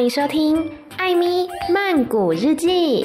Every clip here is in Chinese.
欢迎收听《艾咪曼谷日记》。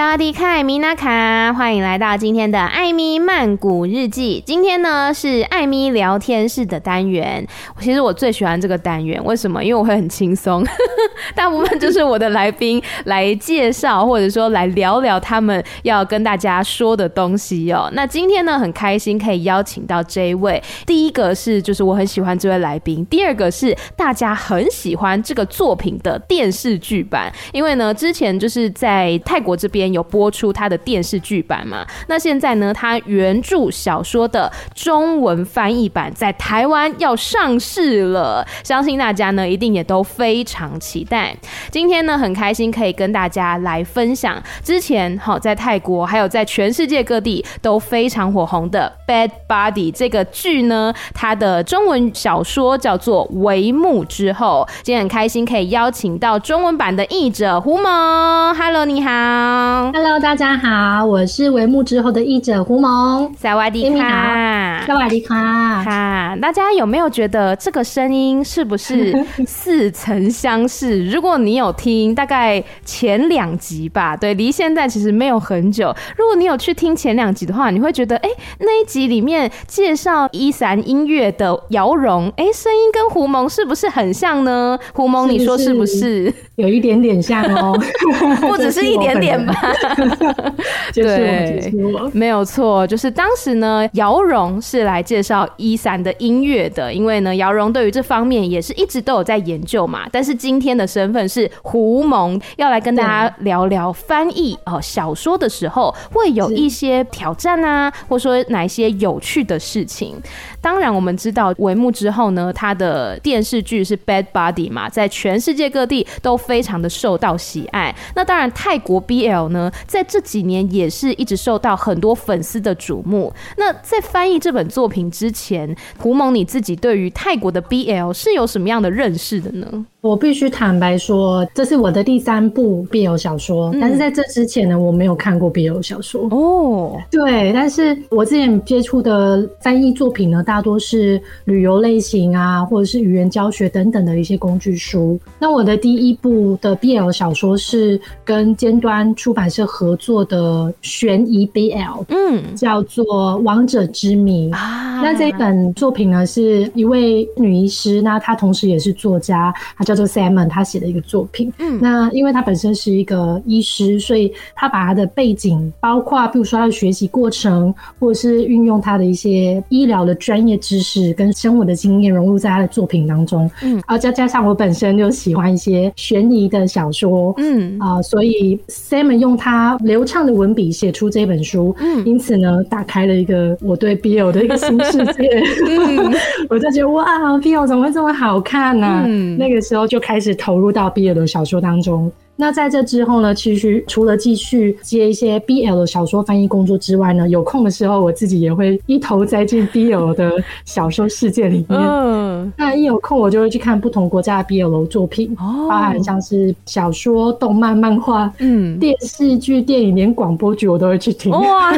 萨瓦迪卡，米娜卡，欢迎来到今天的艾米曼谷日记。今天呢是艾米聊天室的单元。其实我最喜欢这个单元，为什么？因为我会很轻松，大部分就是我的来宾来介绍，或者说来聊聊他们要跟大家说的东西哦。那今天呢很开心可以邀请到这一位，第一个是就是我很喜欢这位来宾，第二个是大家很喜欢这个作品的电视剧版，因为呢之前就是在泰国这边。有播出他的电视剧版嘛？那现在呢，他原著小说的中文翻译版在台湾要上市了，相信大家呢一定也都非常期待。今天呢，很开心可以跟大家来分享之前好在泰国还有在全世界各地都非常火红的《Bad Body》这个剧呢，它的中文小说叫做《帷幕之后》。今天很开心可以邀请到中文版的译者胡蒙，Hello，你好。Hello，大家好，我是《帷幕之后》的译者胡蒙。萨瓦迪卡，萨瓦迪卡。哈，大家有没有觉得这个声音是不是 似曾相识？如果你有听大概前两集吧，对，离现在其实没有很久。如果你有去听前两集的话，你会觉得，哎、欸，那一集里面介绍伊伞音乐的姚荣，哎、欸，声音跟胡蒙是不是很像呢？胡蒙，你说是不是？是不是有一点点像哦，不只是一点点吧。对，没有错，就是当时呢，姚荣是来介绍一三的音乐的，因为呢，姚荣对于这方面也是一直都有在研究嘛。但是今天的身份是胡蒙，要来跟大家聊聊翻译哦小说的时候会有一些挑战啊，或者说哪一些有趣的事情。当然，我们知道帷幕之后呢，他的电视剧是《Bad Buddy》嘛，在全世界各地都非常的受到喜爱。那当然，泰国 BL 呢，在这几年也是一直受到很多粉丝的瞩目。那在翻译这本作品之前，胡蒙你自己对于泰国的 BL 是有什么样的认识的呢？我必须坦白说，这是我的第三部 BL 小说，但是在这之前呢，我没有看过 BL 小说哦。对，但是我之前接触的翻译作品呢，大多是旅游类型啊，或者是语言教学等等的一些工具书。那我的第一部的 BL 小说是跟尖端出版社合作的悬疑 BL，嗯，叫做《王者之谜》啊。那这一本作品呢，是一位女医师，那她同时也是作家，她叫做 Salmon，他写的一个作品。嗯，那因为他本身是一个医师，所以他把他的背景，包括比如说他的学习过程，或者是运用他的一些医疗的专业知识跟生活的经验融入在他的作品当中。嗯，啊，再加上我本身就喜欢一些悬疑的小说。嗯，啊，所以 Salmon 用他流畅的文笔写出这本书。嗯，因此呢，打开了一个我对 BL 的一个新世界。嗯，我就觉得哇，BL 怎么会这么好看呢？啊？嗯，那个时候然后就开始投入到毕业的小说当中。那在这之后呢，其实除了继续接一些 BL 的小说翻译工作之外呢，有空的时候我自己也会一头栽进 BL 的小说世界里面。嗯，那一有空我就会去看不同国家的 BL 作品，哦，包含像是小说、动漫、漫画、嗯，电视剧、电影，连广播剧我都会去听。哇，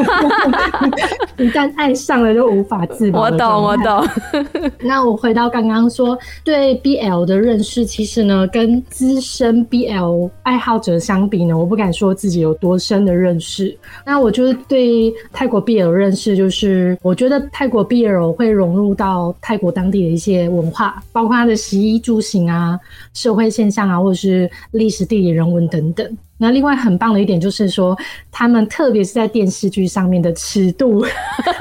一旦爱上了就无法自拔。我懂，我懂。那我回到刚刚说对 BL 的认识，其实呢，跟资深 BL 爱爱好者相比呢，我不敢说自己有多深的认识。那我就是对泰国 BL 认识，就是我觉得泰国 BL 会融入到泰国当地的一些文化，包括它的食衣住行啊、社会现象啊，或者是历史地理人文等等。那另外很棒的一点就是说，他们特别是在电视剧上面的尺度，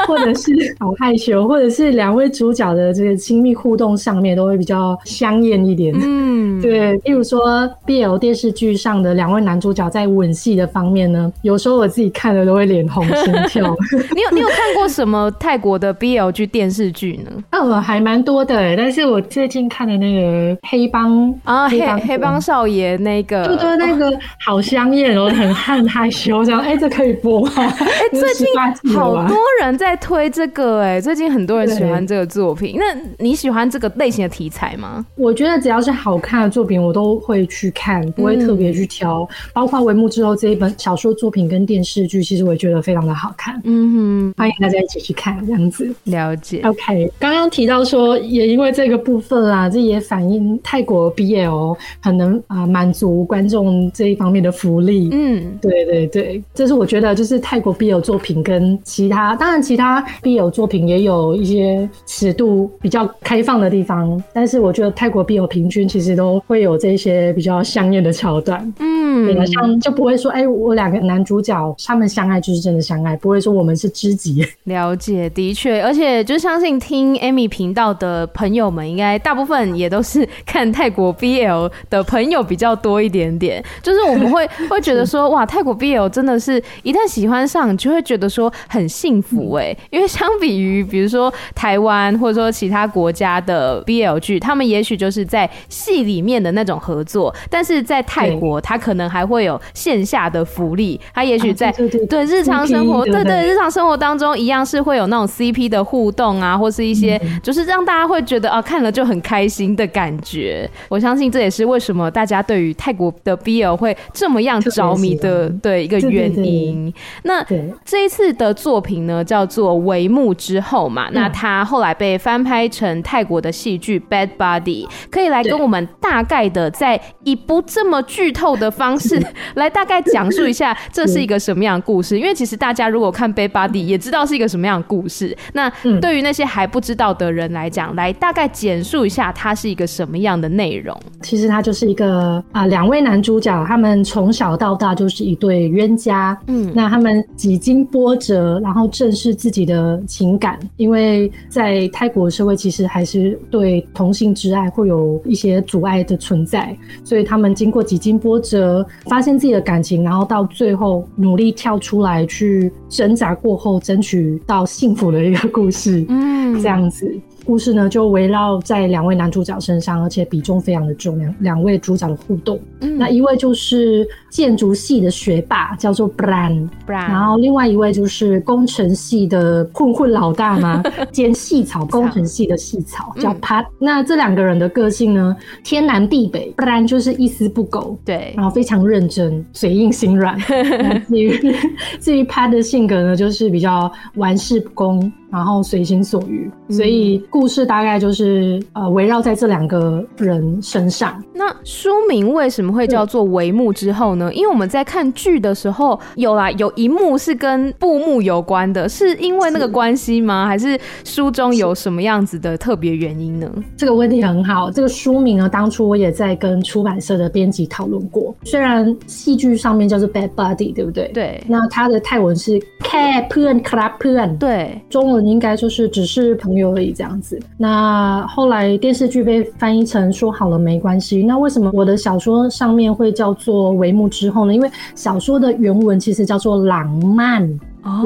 或者是 好害羞，或者是两位主角的这个亲密互动上面，都会比较香艳一点。嗯，对。例如说 BL 电视剧上的两位男主角在吻戏的方面呢，有时候我自己看了都会脸红心跳。你有你有看过什么泰国的 BL 剧电视剧呢？哦，还蛮多的。但是我最近看的那个黑帮啊，黑黑帮少爷那个，就对那个好。香艳哦，很很害羞，这样哎，这可以播吗？哎，最近好多人在推这个，哎，最近很多人喜欢这个作品。那你喜欢这个类型的题材吗？我觉得只要是好看的作品，我都会去看，不会特别去挑。嗯、包括《帷幕之后》这一本小说作品跟电视剧，其实我也觉得非常的好看。嗯哼，欢迎大家一起去看，这样子了解。OK，刚刚提到说，也因为这个部分啦，这也反映泰国 BL 很能啊满足观众这一方面的福利。嗯，对对对，这是我觉得就是泰国 BL 作品跟其他，当然其他 BL 作品也有一些尺度比较开放的地方，但是我觉得泰国 BL 平均其实都会有这些比较香艳的桥段。嗯，对，像就不会说，哎、欸，我两个男主角他们相爱就是真的相爱，不会说我们是知己。了解，的确，而且就相信听 Amy 频道的朋友们，应该大部分也都是看泰国 BL 的朋友比较多一点点。就是我们会 会觉得说，哇，泰国 BL 真的是一旦喜欢上，就会觉得说很幸福哎、欸，因为相比于比如说台湾或者说其他国家的 BL 剧，他们也许就是在戏里面的那种合作，但是在泰国，他可能还会有线下的福利，他也许在、啊、对，日常生活，对对，对日常生活当中一样是会有那种 CP 的互动啊，或是一些就是让大家会觉得啊看了就很开心的感觉。我相信这也是为什么大家对于泰国的 BL 会这么样着迷的对一个原因。那这一次的作品呢，叫做《帷幕之后》嘛，那他后来被翻拍成泰国的戏剧《Bad Buddy》，可以来跟我们大概的在以不这么剧透的方式 来大概讲述一下 这是一个什么样的故事。因为其实大家如果看《Bad Buddy》也知道是一个什么样的故事。那对于那些还不知道的人来讲，来大概简述一下它是一个什么样的内容。其实它就是一个啊，两位男主角他们从小到大就是一对冤家。嗯，那他们几经波折，然后正视自己的情感，因为在泰国社会其实还是对同性之爱会有一些阻碍的存在，所以他们经过几经波折，发现自己的感情，然后到最后努力跳出来去挣扎过后，争取到幸福的一个故事。嗯，这样子。故事呢，就围绕在两位男主角身上，而且比重非常的重。两两位主角的互动，嗯，那一位就是建筑系的学霸，叫做 Bran，然后另外一位就是工程系的混混老大嘛，兼细草，工程系的细草叫 Pat。那这两个人的个性呢，天南地北，Bran 就是一丝不苟，对，然后非常认真，嘴硬心软。至于 至于 Pat 的性格呢，就是比较玩世不恭。然后随心所欲，所以故事大概就是呃围绕在这两个人身上。那书名为什么会叫做《帷幕之后》呢？因为我们在看剧的时候，有啦，有一幕是跟布幕有关的，是因为那个关系吗？还是书中有什么样子的特别原因呢？这个问题很好。这个书名呢，当初我也在跟出版社的编辑讨论过。虽然戏剧上面叫做 Bad Buddy，对不对？对。那它的泰文是 Pun Club Pun，对，中文。应该就是只是朋友而已这样子。那后来电视剧被翻译成说好了没关系。那为什么我的小说上面会叫做帷幕之后呢？因为小说的原文其实叫做浪漫。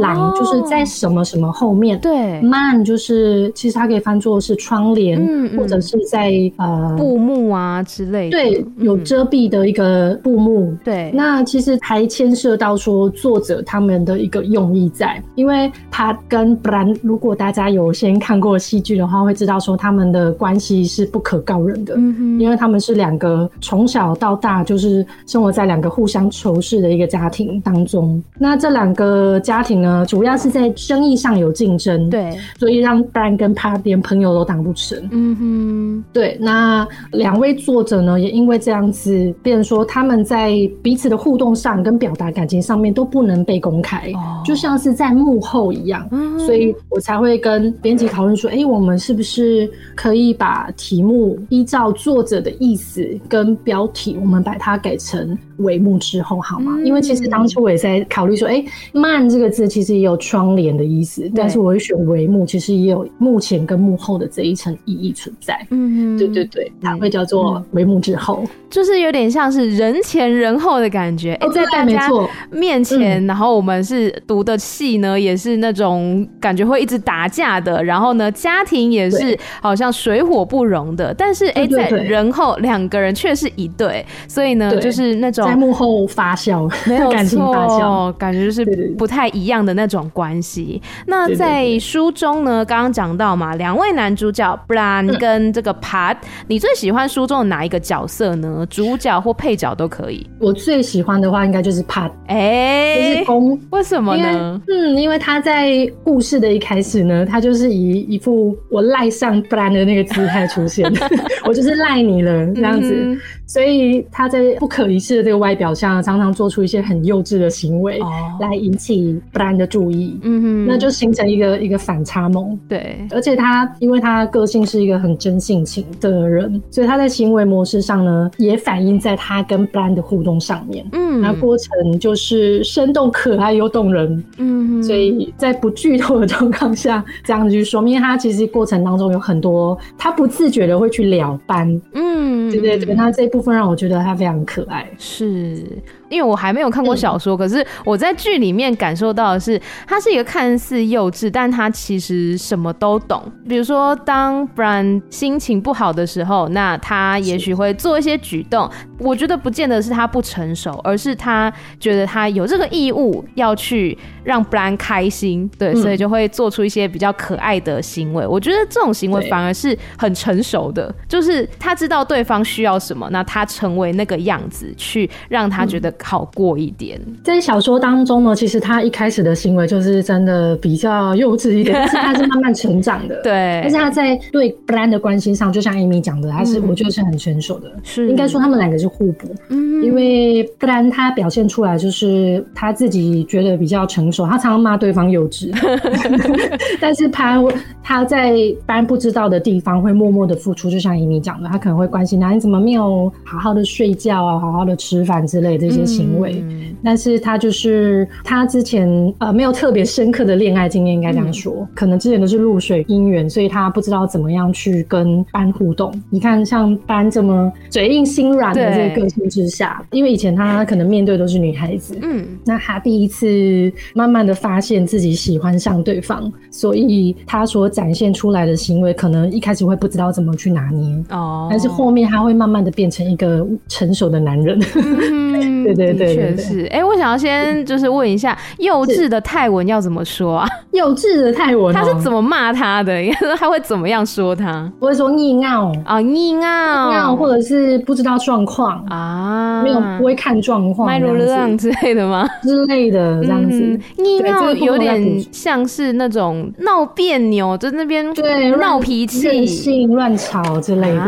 廊就是在什么什么后面，对，曼就是其实它可以翻作是窗帘，嗯，或者是在呃布幕啊之类的，对，有遮蔽的一个布幕，对。那其实还牵涉到说作者他们的一个用意在，因为他跟不然，如果大家有先看过戏剧的话，会知道说他们的关系是不可告人的，嗯哼，因为他们是两个从小到大就是生活在两个互相仇视的一个家庭当中，那这两个家庭。呢，主要是在生意上有竞争，对，所以让 Bran 跟 Pat 连朋友都当不成。嗯哼，对。那两位作者呢，也因为这样子，变成说他们在彼此的互动上跟表达感情上面都不能被公开，哦、就像是在幕后一样。嗯，所以我才会跟编辑讨论说，哎、欸，我们是不是可以把题目依照作者的意思跟标题，我们把它改成《帷幕之后》好吗？嗯、因为其实当初我也在考虑说，哎、欸，慢这个。字其实也有窗帘的意思，但是我会选帷幕，其实也有幕前跟幕后的这一层意义存在。嗯，对对对，它会叫做帷幕之后，就是有点像是人前人后的感觉。哎，在大家面前，然后我们是读的戏呢，也是那种感觉会一直打架的，然后呢，家庭也是好像水火不容的。但是哎，在人后两个人却是一对，所以呢，就是那种在幕后发酵，没有 感情发酵，感觉就是不太一样的那种关系。那在书中呢，刚刚讲到嘛，两位男主角 Bran 跟这个 Pat，你最喜欢书中的哪一个角色呢？主角或配角都可以。我最喜欢的话，应该就是 Pat，哎，就是公。为什么呢？嗯，因为他在故事的一开始呢，他就是以一副我赖上 Bran 的那个姿态出现，我就是赖你了这样子。嗯所以他在不可一世的这个外表下，常常做出一些很幼稚的行为，来引起 Bran 的注意。嗯哼，那就形成一个一个反差萌。对，而且他因为他个性是一个很真性情的人，所以他在行为模式上呢，也反映在他跟 Bran 的互动上面。嗯，那过程就是生动、可爱又动人。嗯哼，所以在不剧透的状况下，这样子去说明他其实过程当中有很多他不自觉的会去了班。嗯，对对对，他这。部分让我觉得他非常可爱，是。因为我还没有看过小说，嗯、可是我在剧里面感受到的是，他是一个看似幼稚，但他其实什么都懂。比如说，当 Bran 心情不好的时候，那他也许会做一些举动。我觉得不见得是他不成熟，而是他觉得他有这个义务要去让 Bran 开心，对，所以就会做出一些比较可爱的行为。我觉得这种行为反而是很成熟的，就是他知道对方需要什么，那他成为那个样子，去让他觉得。好过一点，在小说当中呢，其实他一开始的行为就是真的比较幼稚一点，但是他是慢慢成长的。对，但是他在对 Bran 的关心上，就像 Amy 讲的，他是、嗯、我觉得是很成熟的，是应该说他们两个是互补。嗯，因为 Bran 他表现出来就是他自己觉得比较成熟，他常常骂对方幼稚，但是他他在 Bran 不知道的地方会默默的付出，就像 Amy 讲的，他可能会关心他，你怎么没有好好的睡觉啊，好好的吃饭之类的这些。行为，但是他就是他之前呃没有特别深刻的恋爱经验，应该这样说，嗯、可能之前都是露水姻缘，所以他不知道怎么样去跟班互动。你看像班这么嘴硬心软的这个个性之下，因为以前他可能面对都是女孩子，嗯，那他第一次慢慢的发现自己喜欢上对方，所以他所展现出来的行为，可能一开始会不知道怎么去拿捏。哦，但是后面他会慢慢的变成一个成熟的男人。嗯、对，的确是，哎，我想要先就是问一下，幼稚的泰文要怎么说啊？幼稚的泰文，他是怎么骂他的？他会怎么样说他？不会说逆闹啊，逆闹，闹或者是不知道状况啊，没有不会看状况，麦罗浪之类的吗？之类的这样子，逆闹有点像是那种闹别扭，就那边对闹脾气、性、乱吵之类的。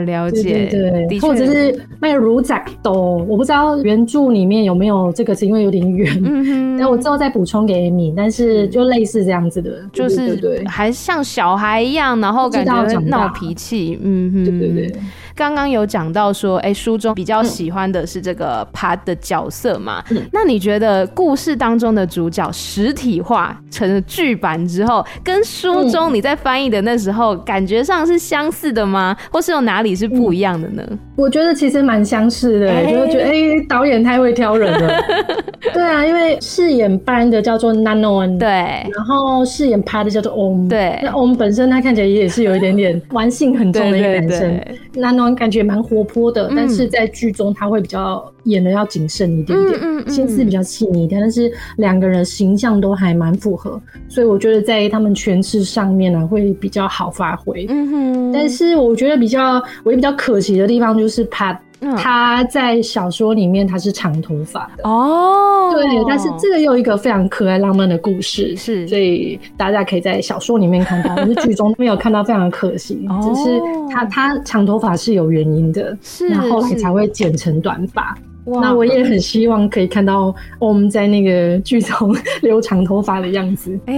了解，对，或者是卖乳仔豆，我不知道。原著里面有没有这个？是因为有点远，嗯哼，那我之后再补充给 Amy。但是就类似这样子的，就是对，还像小孩一样，然后感觉闹脾气，嗯哼，对对对。刚刚有讲到说，哎、欸，书中比较喜欢的是这个 Pad 的角色嘛？嗯、那你觉得故事当中的主角实体化成了剧版之后，跟书中你在翻译的那时候感觉上是相似的吗？或是有哪里是不一样的呢？我觉得其实蛮相似的，欸、就觉得哎、欸，导演太会挑人了。对啊，因为饰演 Bran 的叫做 Nanon，对，然后饰演 Pad 的叫做 Orm，对。那 Orm 本身他看起来也是有一点点玩性很重的一个男生，Nanon。感觉蛮活泼的，但是在剧中他会比较演的要谨慎一点点，心思比较细腻一点。但是两个人形象都还蛮符合，所以我觉得在他们诠释上面呢会比较好发挥。嗯哼，但是我觉得比较唯一比较可惜的地方就是怕。他在小说里面他是长头发的哦，对，但是这个又一个非常可爱浪漫的故事，是，所以大家可以在小说里面看到，但是剧中没有看到，非常的可惜。只是他他长头发是有原因的，是，然后后来才会剪成短发。哇那我也很希望可以看到我们在那个剧中留长头发的样子。哎、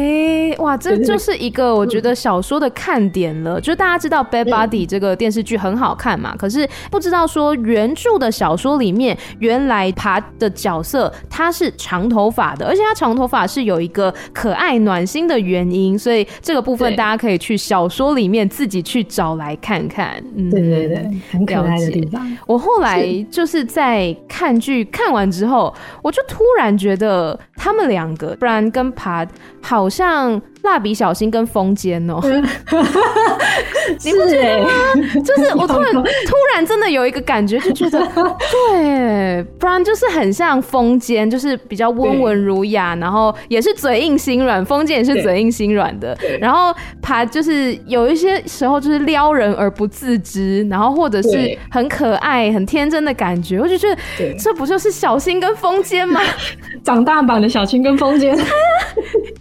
欸，哇，这就是一个我觉得小说的看点了。就大家知道《Bad Buddy》这个电视剧很好看嘛，可是不知道说原著的小说里面，原来爬的角色他是长头发的，而且他长头发是有一个可爱暖心的原因，所以这个部分大家可以去小说里面自己去找来看看。嗯，对对对，很可爱的地方。我后来就是在。看剧看完之后，我就突然觉得他们两个，不然跟爬好像。蜡笔小新跟风间哦，你不觉得吗？就是我突然 突然真的有一个感觉，就觉得 对，不然就是很像风间，就是比较温文儒雅，然后也是嘴硬心软，风间也是嘴硬心软的。然后爬就是有一些时候就是撩人而不自知，然后或者是很可爱、很天真的感觉，我就觉得这不就是小新跟风间吗？长大版的小新跟风间，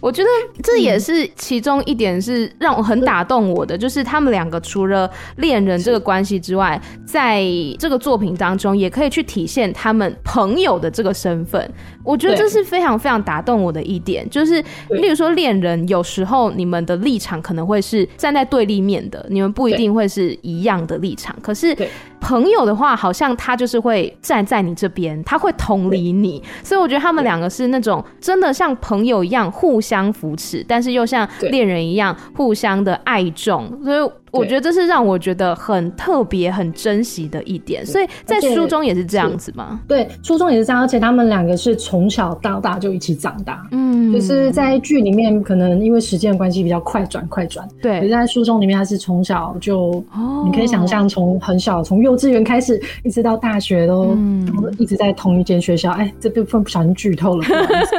我觉得这也。是其中一点是让我很打动我的，就是他们两个除了恋人这个关系之外，在这个作品当中也可以去体现他们朋友的这个身份。我觉得这是非常非常打动我的一点，就是例如说恋人，有时候你们的立场可能会是站在对立面的，你们不一定会是一样的立场。可是朋友的话，好像他就是会站在你这边，他会同理你。所以我觉得他们两个是那种真的像朋友一样互相扶持，但是又像恋人一样互相的爱重。所以。我觉得这是让我觉得很特别、很珍惜的一点，所以在书中也是这样子吗？对，书中也是这样，而且他们两个是从小到大就一起长大，嗯，就是在剧里面可能因为时间关系比较快转快转，对，可是在书中里面他是从小就，哦，你可以想象从很小从幼稚园开始一直到大学都，嗯，一直在同一间学校，哎，这部分不小心剧透了，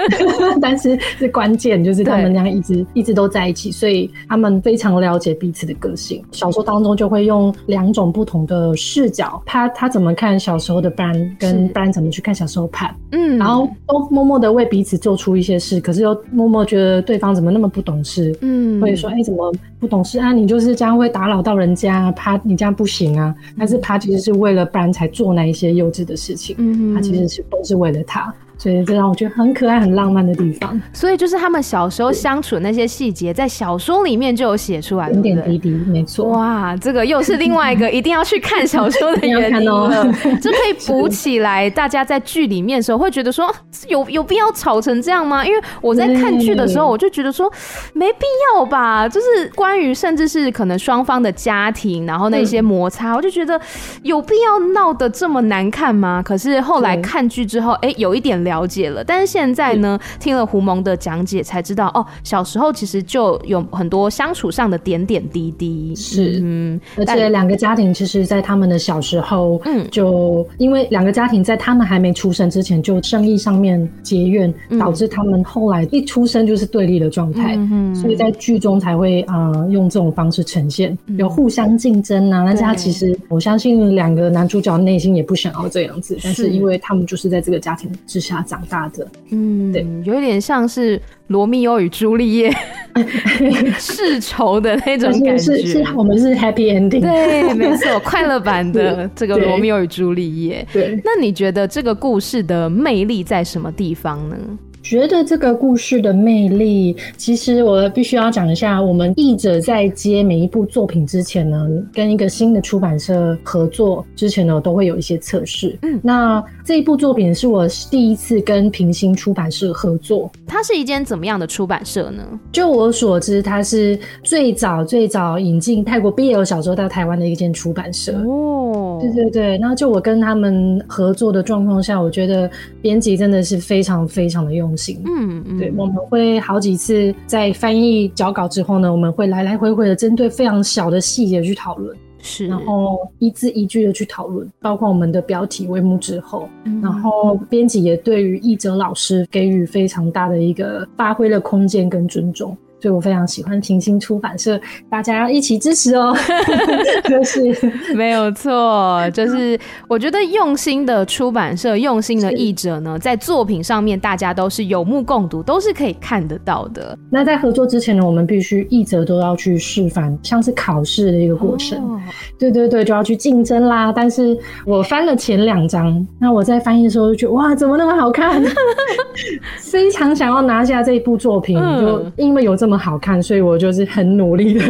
但是是关键，就是他们俩一直一直都在一起，所以他们非常了解彼此的个性。小说当中就会用两种不同的视角，他他怎么看小时候的 Bran，跟 Bran 怎么去看小时候 Pat，嗯，然后都默默的为彼此做出一些事，可是又默默觉得对方怎么那么不懂事，嗯，或者说哎、欸、怎么不懂事啊？你就是这样会打扰到人家，Pat 你这样不行啊。但是 Pat 其实是为了 Bran 才做那一些幼稚的事情，嗯，他其实是都是为了他。所以这让我觉得很可爱、很浪漫的地方。所以就是他们小时候相处的那些细节，在小说里面就有写出来，点点滴滴，没错。哇，这个又是另外一个一定要去看小说的 原因了。这可以补起来，大家在剧里面的时候会觉得说，有有必要吵成这样吗？因为我在看剧的时候，我就觉得说没必要吧。就是关于甚至是可能双方的家庭，然后那些摩擦，我就觉得有必要闹得这么难看吗？可是后来看剧之后，哎，有一点。了解了，但是现在呢，听了胡蒙的讲解才知道哦，小时候其实就有很多相处上的点点滴滴。是，嗯，而且两个家庭其实，在他们的小时候，嗯，就因为两个家庭在他们还没出生之前就生意上面结怨，导致他们后来一出生就是对立的状态。嗯，所以在剧中才会啊、呃、用这种方式呈现，有互相竞争啊。但是他其实我相信两个男主角内心也不想要这样子，但是因为他们就是在这个家庭之下。他长大的，嗯，对，有点像是罗密欧与朱丽叶 世仇的那种感觉。是，是我们是 happy ending，对，没错，快乐版的 这个罗密欧与朱丽叶。对，那你觉得这个故事的魅力在什么地方呢？觉得这个故事的魅力，其实我必须要讲一下。我们译者在接每一部作品之前呢，跟一个新的出版社合作之前呢，都会有一些测试。嗯，那这一部作品是我第一次跟平行出版社合作。它是一间怎么样的出版社呢？就我所知，它是最早最早引进泰国 BL 小说到台湾的一间出版社。哦，对对对。然后就我跟他们合作的状况下，我觉得编辑真的是非常非常的用心。嗯嗯，对，我们会好几次在翻译脚稿之后呢，我们会来来回回的针对非常小的细节去讨论，是，然后一字一句的去讨论，包括我们的标题、帷幕之后，嗯、然后编辑也对于译者老师给予非常大的一个发挥的空间跟尊重。所以我非常喜欢平行出版社，大家要一起支持哦。就是 没有错，就是我觉得用心的出版社、用心的译者呢，在作品上面大家都是有目共睹，都是可以看得到的。那在合作之前呢，我们必须译者都要去示范，像是考试的一个过程。哦、对对对，就要去竞争啦。但是我翻了前两章，那我在翻译的时候就觉得哇，怎么那么好看？非常想要拿下这一部作品，嗯、就因为有这么好看，所以我就是很努力的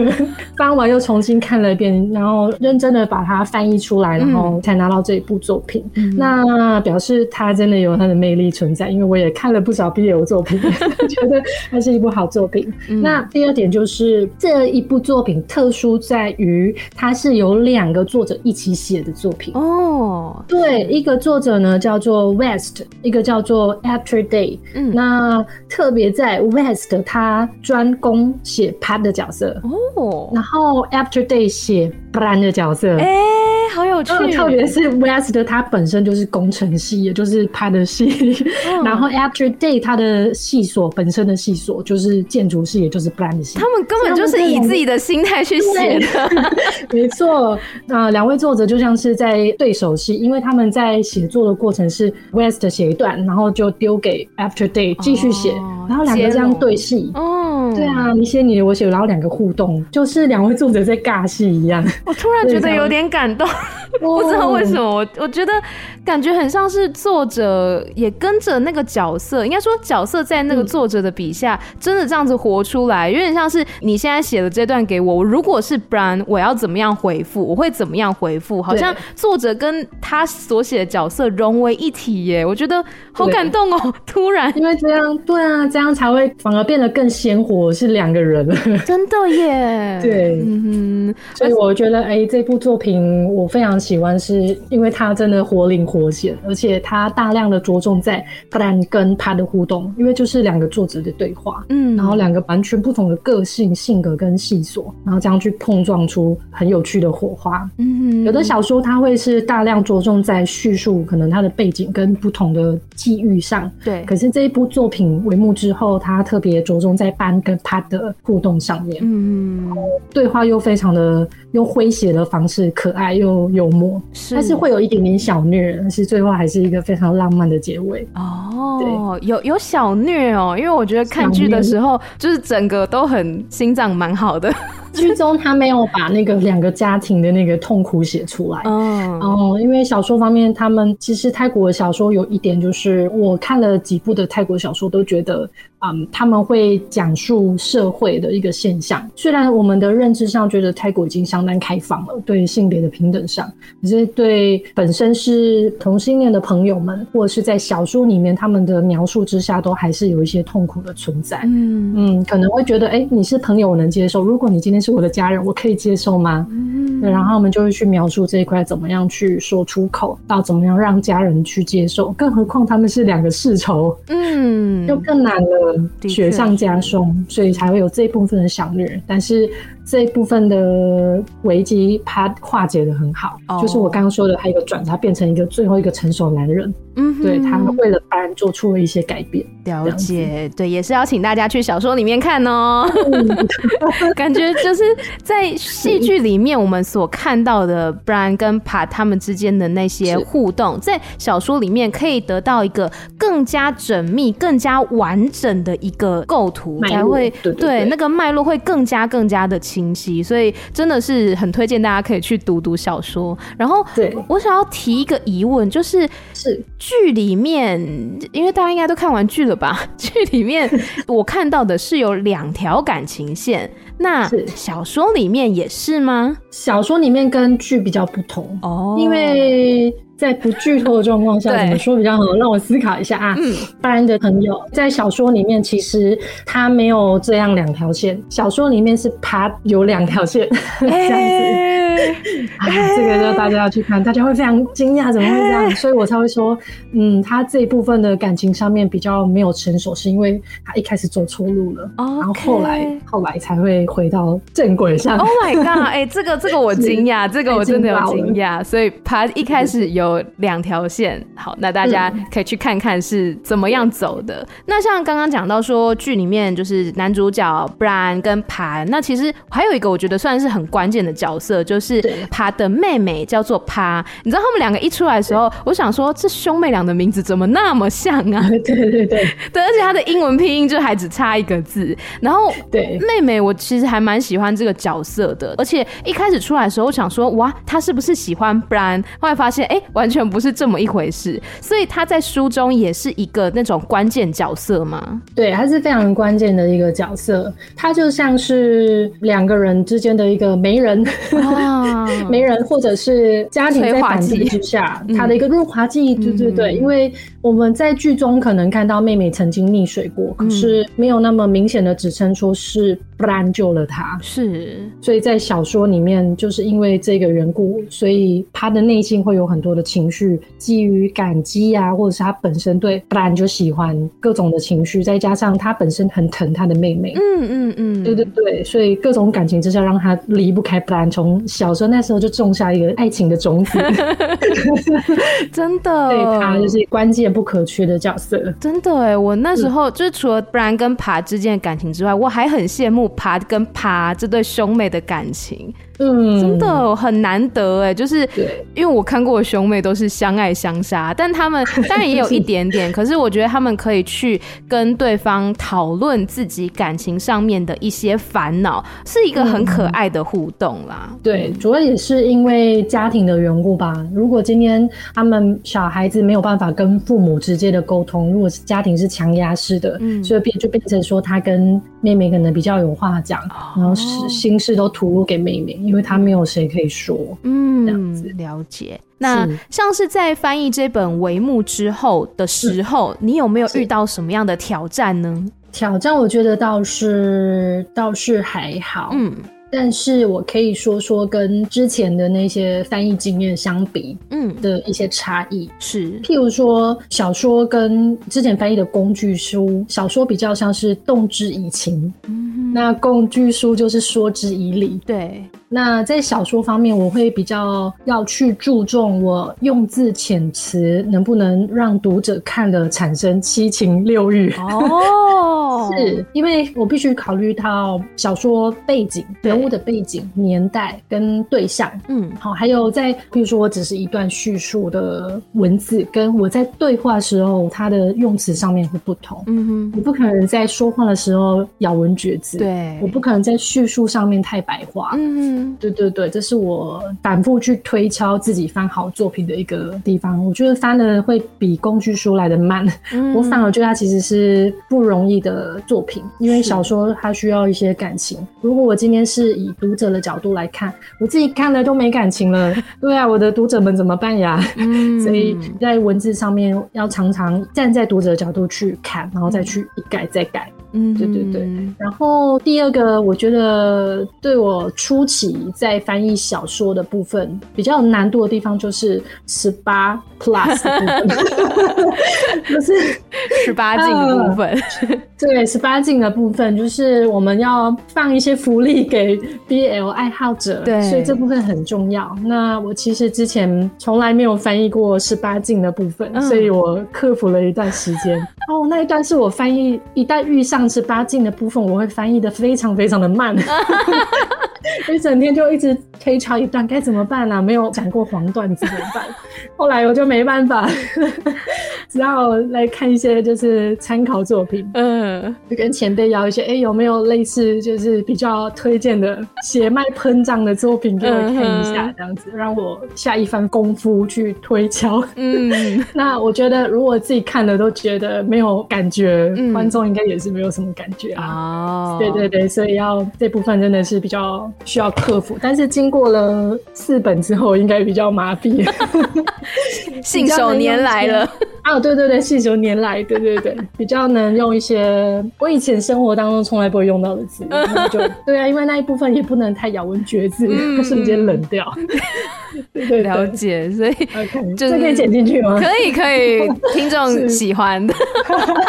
翻完又重新看了一遍，然后认真的把它翻译出来，然后才拿到这一部作品。嗯、那表示它真的有它的魅力存在，因为我也看了不少 BL 作品，觉得它是一部好作品。嗯、那第二点就是这一部作品特殊在于它是有两个作者一起写的作品哦。对，一个作者呢叫做 West，一个叫做 After Day。嗯，那特别在 West，他专攻写 Pat 的角色哦，然后 After Day 写 Bran 的角色，哎、欸，好有趣。特别是 West，他本身就是工程系，也就是 Pat 的系，哦、然后 After Day 他的系所本身的系所就是建筑系，也就是 Bran 的系。他们根本就是以自己的心态去写的，没错。那两位作者就像是在对手戏，因为他们在写作的过程是 West 写一段，然后就丢给 After Day 继续写，哦、然后两个这样对戏。哦，对啊，你写你的，我写，然后两个互动，就是两位作者在尬戏一样。我突然觉得有点感动，不知道为什么，我我觉得感觉很像是作者也跟着那个角色，应该说角色在那个作者的笔下，真的这样子活出来，有点像是你现在写的这段给我，我如果是 Bran，我要怎么样回复？我会怎么样回复？好像作者跟他所写的角色融为一体耶，我觉得好感动哦！突然，因为这样，对啊，这样才会反而变得更鲜活，是两个人，真的耶。对，嗯哼，所以我觉得，哎、欸，这部作品我非常喜欢，是因为它真的活灵活现，而且它大量的着重在 Bran 跟他的互动，因为就是两个作者的对话，嗯，然后两个完全不同的个性、性格跟细琐，然后这样去碰撞出很有趣的火花。嗯哼，有的小说它会是大量着重在叙述，可能它的背景跟不同的际遇上，对。可是这一部作品帷幕之后，它特别着重在 Bran 跟他的互动上面，嗯，对话又非常的用诙谐的方式，可爱又幽默，是，但是会有一点点小虐，但是最后还是一个非常浪漫的结尾。哦，有有小虐哦，因为我觉得看剧的时候，就是整个都很心脏蛮好的。剧中他没有把那个两个家庭的那个痛苦写出来。哦，哦，因为小说方面，他们其实泰国的小说有一点，就是我看了几部的泰国小说，都觉得，嗯，他们会讲述社会的一个现象。虽然我们的认知上觉得泰国已经相当开放了，对性别的平等上，可是对本身是同性恋的朋友们，或者是在小说里面他们的描述之下，都还是有一些痛苦的存在。嗯嗯，可能会觉得，哎、欸，你是朋友，我能接受。如果你今天是我的家人，我可以接受吗？嗯，对，然后我们就会去描述这一块怎么样去说出口，到怎么样让家人去接受。更何况他们是两个世仇，嗯，就更难了，雪上加霜，所以才会有这一部分的小虐。但是。这一部分的危机，他化解的很好，oh. 就是我刚刚说的，还有一个转，他变成一个最后一个成熟男人。嗯、mm，hmm. 对，他为了班做出了一些改变。了解，对，也是要请大家去小说里面看哦。感觉就是在戏剧里面我们所看到的 Bran 跟 Pat 他们之间的那些互动，在小说里面可以得到一个更加缜密、更加完整的一个构图，才会对那个脉络会更加更加的。清晰，所以真的是很推荐大家可以去读读小说。然后，对，我想要提一个疑问，就是是剧里面，因为大家应该都看完剧了吧？剧里面我看到的是有两条感情线，那小说里面也是吗？小说里面跟剧比较不同哦，因为。在不剧透的状况下，怎么说比较好？让我思考一下啊。嗯，不然的朋友在小说里面，其实他没有这样两条线。小说里面是爬有两条线 这样子。啊，这个就大家要去看，大家会非常惊讶，怎么会这样？所以我才会说，嗯，他这一部分的感情上面比较没有成熟，是因为他一开始走错路了.然后后来后来才会回到正轨上。Oh my god！哎、欸，这个这个我惊讶，这个我真的有惊讶，所以爬一开始有两条线。好，那大家可以去看看是怎么样走的。嗯、那像刚刚讲到说剧里面就是男主角 Bran 跟盘，那其实还有一个我觉得算是很关键的角色，就是盘的妹妹叫做趴。你知道他们两个一出来的时候，我想说这兄妹俩的名字怎么那么像啊？对对对对，而且他的英文拼音就还只差一个字。然后对妹妹，我其实还蛮喜欢这个角色的，而且一开始出来的时候，我想说哇，他是不是喜欢 Bran？后来发现哎、欸，完全不是这么一回事。所以他在书中也是一个那种关键角色吗？对，他是非常关键的一个角色，他就像是两个人之间的一个媒人，啊、媒人或者是家庭在反击之下，他的一个润滑剂。对对对，因为我们在剧中可能看到妹妹曾经溺水过，可是没有那么明显的指称说是 Bran 救了她。是，所以在小说里面就是因为这个缘故，所以她的内心会有很多的情绪，基于感激呀、啊，或者是她本身对 Bran 就喜欢各种的情绪，再加上她本身很疼她的妹妹。嗯嗯嗯，对对对，所以各种感情之下让她离不开 Bran，从小时候那时候就种下一个爱情的种子。真的，对他就是关键不可缺的角色。真的哎，我那时候就是除了不然跟爬之间的感情之外，我还很羡慕爬跟爬这对兄妹的感情。嗯，真的很难得哎，就是因为我看过的兄妹都是相爱相杀，但他们 当然也有一点点，可是我觉得他们可以去跟对方讨论自己感情上面的一些烦恼，是一个很可爱的互动啦。嗯、对，主要也是因为家庭的缘故吧。如果今天他们小孩子没有办法跟父母直接的沟通，如果是家庭是强压式的，嗯，所以变就变成说他跟妹妹可能比较有话讲，然后是心事都吐露给妹妹。因为他没有谁可以说，嗯，这样子了解。那像是在翻译这本帷幕之后的时候，你有没有遇到什么样的挑战呢？挑战我觉得倒是倒是还好，嗯。但是我可以说说跟之前的那些翻译经验相比，嗯，的一些差异。是，譬如说小说跟之前翻译的工具书，小说比较像是动之以情，嗯，那工具书就是说之以理，对。那在小说方面，我会比较要去注重我用字遣词能不能让读者看了产生七情六欲。哦，是因为我必须考虑到小说背景、人物的背景、年代跟对象，嗯，好，还有在比如说我只是一段叙述的文字，跟我在对话的时候，它的用词上面会不同，嗯哼，我不可能在说话的时候咬文嚼字，对，我不可能在叙述上面太白话，嗯哼。对对对，这是我反复去推敲自己翻好作品的一个地方。我觉得翻的会比工具书来的慢，嗯，我反而觉得它其实是不容易的作品，因为小说它需要一些感情。如果我今天是以读者的角度来看，我自己看了都没感情了，对啊，我的读者们怎么办呀？嗯，所以在文字上面要常常站在读者的角度去看，然后再去一改再改。嗯，对对对。然后第二个，我觉得对我初期在翻译小说的部分比较有难度的地方，就是十八 plus 的部分，就是十八禁的部分。呃、对，十八禁的部分就是我们要放一些福利给 BL 爱好者，对，所以这部分很重要。那我其实之前从来没有翻译过十八禁的部分，嗯，所以我克服了一段时间。哦，那一段是我翻译一旦遇上。十八禁的部分，我会翻译的非常非常的慢，一整天就一直推敲一段，该怎么办呢、啊？没有讲过黄段子怎么办？后来我就没办法，只好来看一些就是参考作品，嗯，就跟前辈要一些，哎、欸，有没有类似就是比较推荐的血脉喷张的作品给我看一下，这样子让我下一番功夫去推敲。嗯，那我觉得如果自己看了都觉得没有感觉，观、嗯、众应该也是没有什么感觉啊。哦，对对对，所以要这部分真的是比较需要克服，但是经过了四本之后，应该比较麻痹。信手拈来了，啊，对对对，信手拈来，对对对，比较能用一些我以前生活当中从来不会用到的词，就 对啊，因为那一部分也不能太咬文嚼字，它、瞬间冷掉。了解，所以就是可以剪进去吗？可以，可以，听众喜欢的，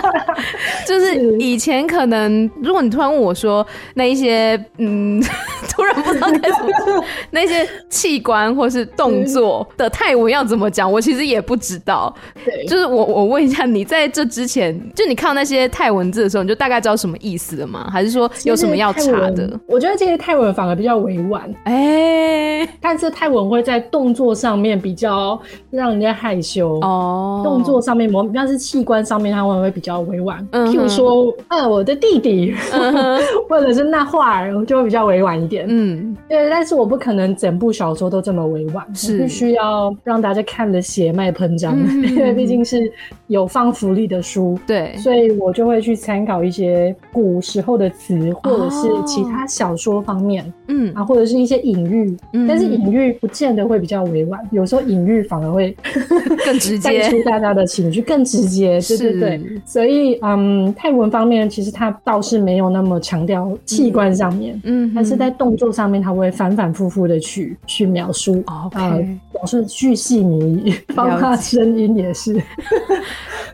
就是以前可能，如果你突然问我说那一些，嗯，突然不知道该怎么说，那些器官或是动作的泰文要怎么讲，我其实也不知道。对，就是我，我问一下，你在这之前，就你看到那些泰文字的时候，你就大概知道什么意思了吗？还是说有什么要查的？我觉得这些泰文反而比较委婉，哎、欸，但是泰文会在。在动作上面比较让人家害羞哦，动作上面，某像是器官上面，他会会比较委婉。嗯，譬如说，呃，我的弟弟，嗯、或者是那话儿，就会比较委婉一点。嗯，对，但是我不可能整部小说都这么委婉，是。必须要让大家看的血脉喷张，嗯、因为毕竟是有放福利的书。对，所以我就会去参考一些古时候的词，或者是其他小说方面，嗯。啊，或者是一些隐喻，嗯、但是隐喻不见得。会比较委婉，有时候隐喻反而会 更直接，带出大家的情绪更直接，对对对。所以，嗯，泰文方面其实它倒是没有那么强调器官上面，嗯，但是在动作上面，它会反反复复的去去描述，啊、okay 呃，表示巨细靡遗，包括声音也是。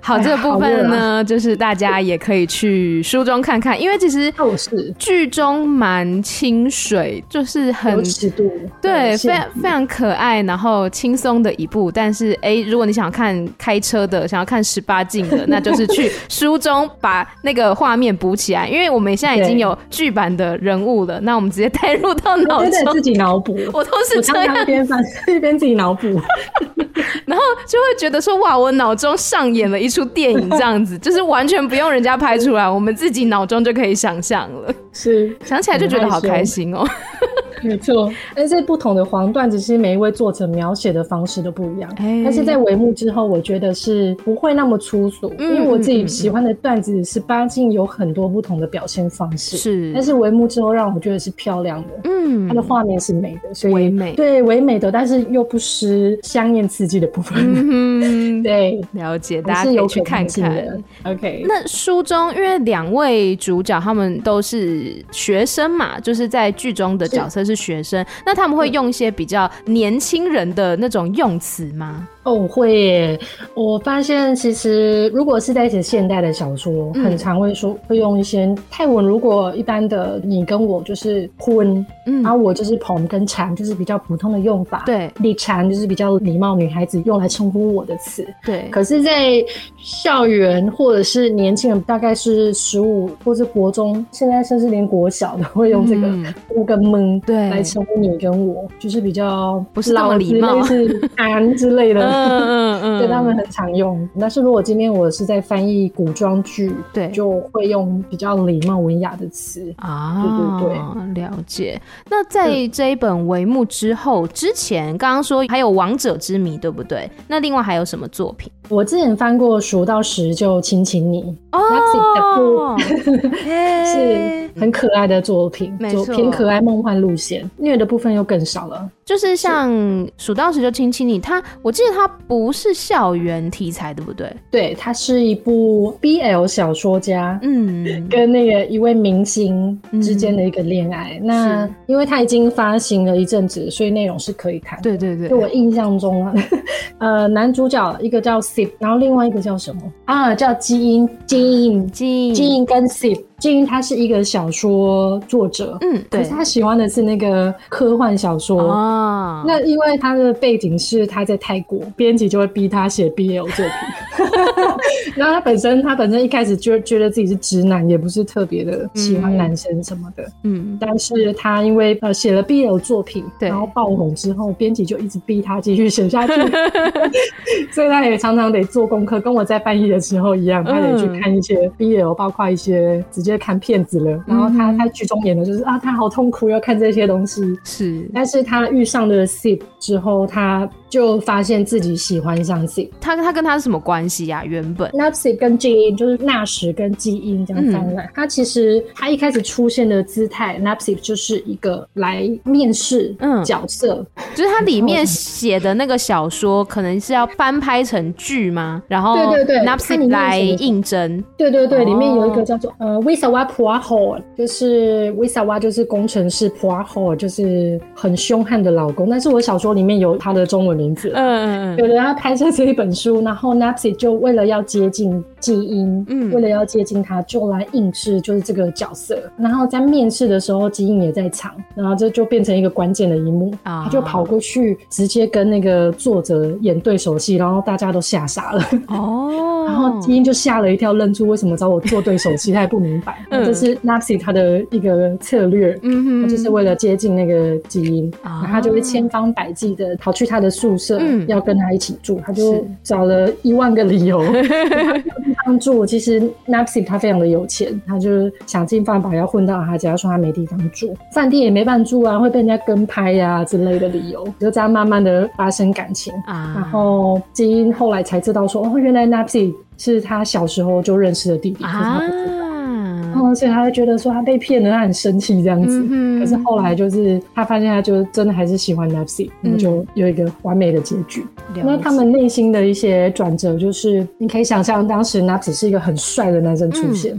好，这个部分呢，就是大家也可以去书中看看，因为其实剧中蛮清水，就是很尺度，对，非常非常可爱，然后轻松的一部。但是，哎，如果你想要看开车的，想要看十八禁的，那就是去书中把那个画面补起来，因为我们现在已经有剧版的人物了，那我们直接带入到脑中，自己脑补。我都是这样，一边翻一 边自己脑补，然后就会觉得说，哇，我脑中上演了一出电影这样子，就是完全不用人家拍出来，我们自己脑中就可以想象了。是，想起来就觉得好开心哦。没错，但是不同的黄段子，其实每一位作者描写的方式都不一样。欸、但是在帷幕之后，我觉得是不会那么粗俗，嗯、因为我自己喜欢的段子是八禁有很多不同的表现方式。是，但是帷幕之后让我觉得是漂亮的，嗯，它的画面是美的，所以唯美，对，唯美的，但是又不失香艳刺激的部分。嗯，对，了解，大家可以去看看。OK，那书中因为两位主角他们都是学生嘛，就是在剧中的角色是。是学生，那他们会用一些比较年轻人的那种用词吗？哦，会耶。我发现其实如果是在写现代的小说，嗯、很常会说会用一些泰文。如果一般的你跟我就是婚，嗯，然后我就是捧跟蝉，就是比较普通的用法。对，你蝉就是比较礼貌女孩子用来称呼我的词。对。可是，在校园或者是年轻人，大概是十五或是国中，现在甚至连国小都会用这个乌跟蒙对来称呼你跟我，就是比较不是那么礼貌，是安之类的。嗯嗯嗯，对，他们很常用。但是如果今天我是在翻译古装剧，对，就会用比较礼貌文雅的词啊。对对对，了解。那在这一本帷幕之后，之前刚刚说还有《王者之谜》，对不对？那另外还有什么作品？我之前翻过《数到十就亲亲你》哦，是很可爱的作品，没错，偏可爱梦幻路线，虐的部分又更少了。就是。像数到十就亲亲你，它我记得它不是校园题材，对不对？对，它是一部 BL 小说家，嗯，跟那个一位明星之间的一个恋爱。嗯、那因为它已经发行了一阵子，所以内容是可以谈。对对对，就我印象中啊，呃，男主角一个叫 Sip，然后另外一个叫什么啊？叫基因，基因，基因，基因跟 Sip。基因他是一个小说作者，嗯，对，可是他喜欢的是那个科幻小说啊。那因为他的背景是他在泰国，编辑就会逼他写 BL 作品。然后他本身他本身一开始就觉得自己是直男，也不是特别的喜欢男生什么的，嗯。但是他因为呃写了 BL 作品，对，然后爆红之后，编辑就一直逼他继续写下去，所以他也常常得做功课，跟我在翻译的时候一样，他得去看一些 BL，包括一些直接。看片子了，然后他他剧中演的就是啊，他好痛苦，要看这些东西。是，但是他遇上了 Sip 之后，他就发现自己喜欢上 Sip。他他跟他是什么关系呀？原本。Napsy 跟基因就是纳什跟基因这样翻来，他、嗯、其实他一开始出现的姿态，Napsy 就是一个来面试角色，嗯、就是他里面写的那个小说可能是要翻拍成剧吗？然后对对对，Napsy 来应征，对对对，里面有一个叫做呃 v i s a w a p u a h o 就是 v i s a w a 就是工程师 Puaho 就是很凶悍的老公，但是我小说里面有他的中文名字，嗯嗯嗯，有的他拍摄这一本书，然后 Napsy 就为了要接近基因，嗯，为了要接近他，就来应试就是这个角色，然后在面试的时候，基因也在场，然后这就变成一个关键的一幕，啊，他就跑过去直接跟那个作者演对手戏，然后大家都吓傻了，哦，然后基因就吓了一跳，愣住，为什么找我做对手戏？他也不明白，嗯，这是 Napsy 他的一个策略，嗯哼，就是为了接近那个基因，然后他就会千方百计的跑去他的宿舍，嗯，要跟他一起住，他就找了一万个理由 帮住。其实 Napsy 他非常的有钱，他就是想尽办法要混到他家，说他没地方住，饭店也没办法住啊，会被人家跟拍呀、啊、之类的理由，就这样慢慢的发生感情。啊。然后基因后来才知道说，哦，原来 Napsy 是他小时候就认识的弟弟，啊。所以他会觉得说他被骗了，他很生气这样子。嗯、可是后来就是他发现他就真的还是喜欢 Napsy，然后就有一个完美的结局。嗯、那他们内心的一些转折，就是你可以想象，当时 Napsy 是一个很帅的男生出现，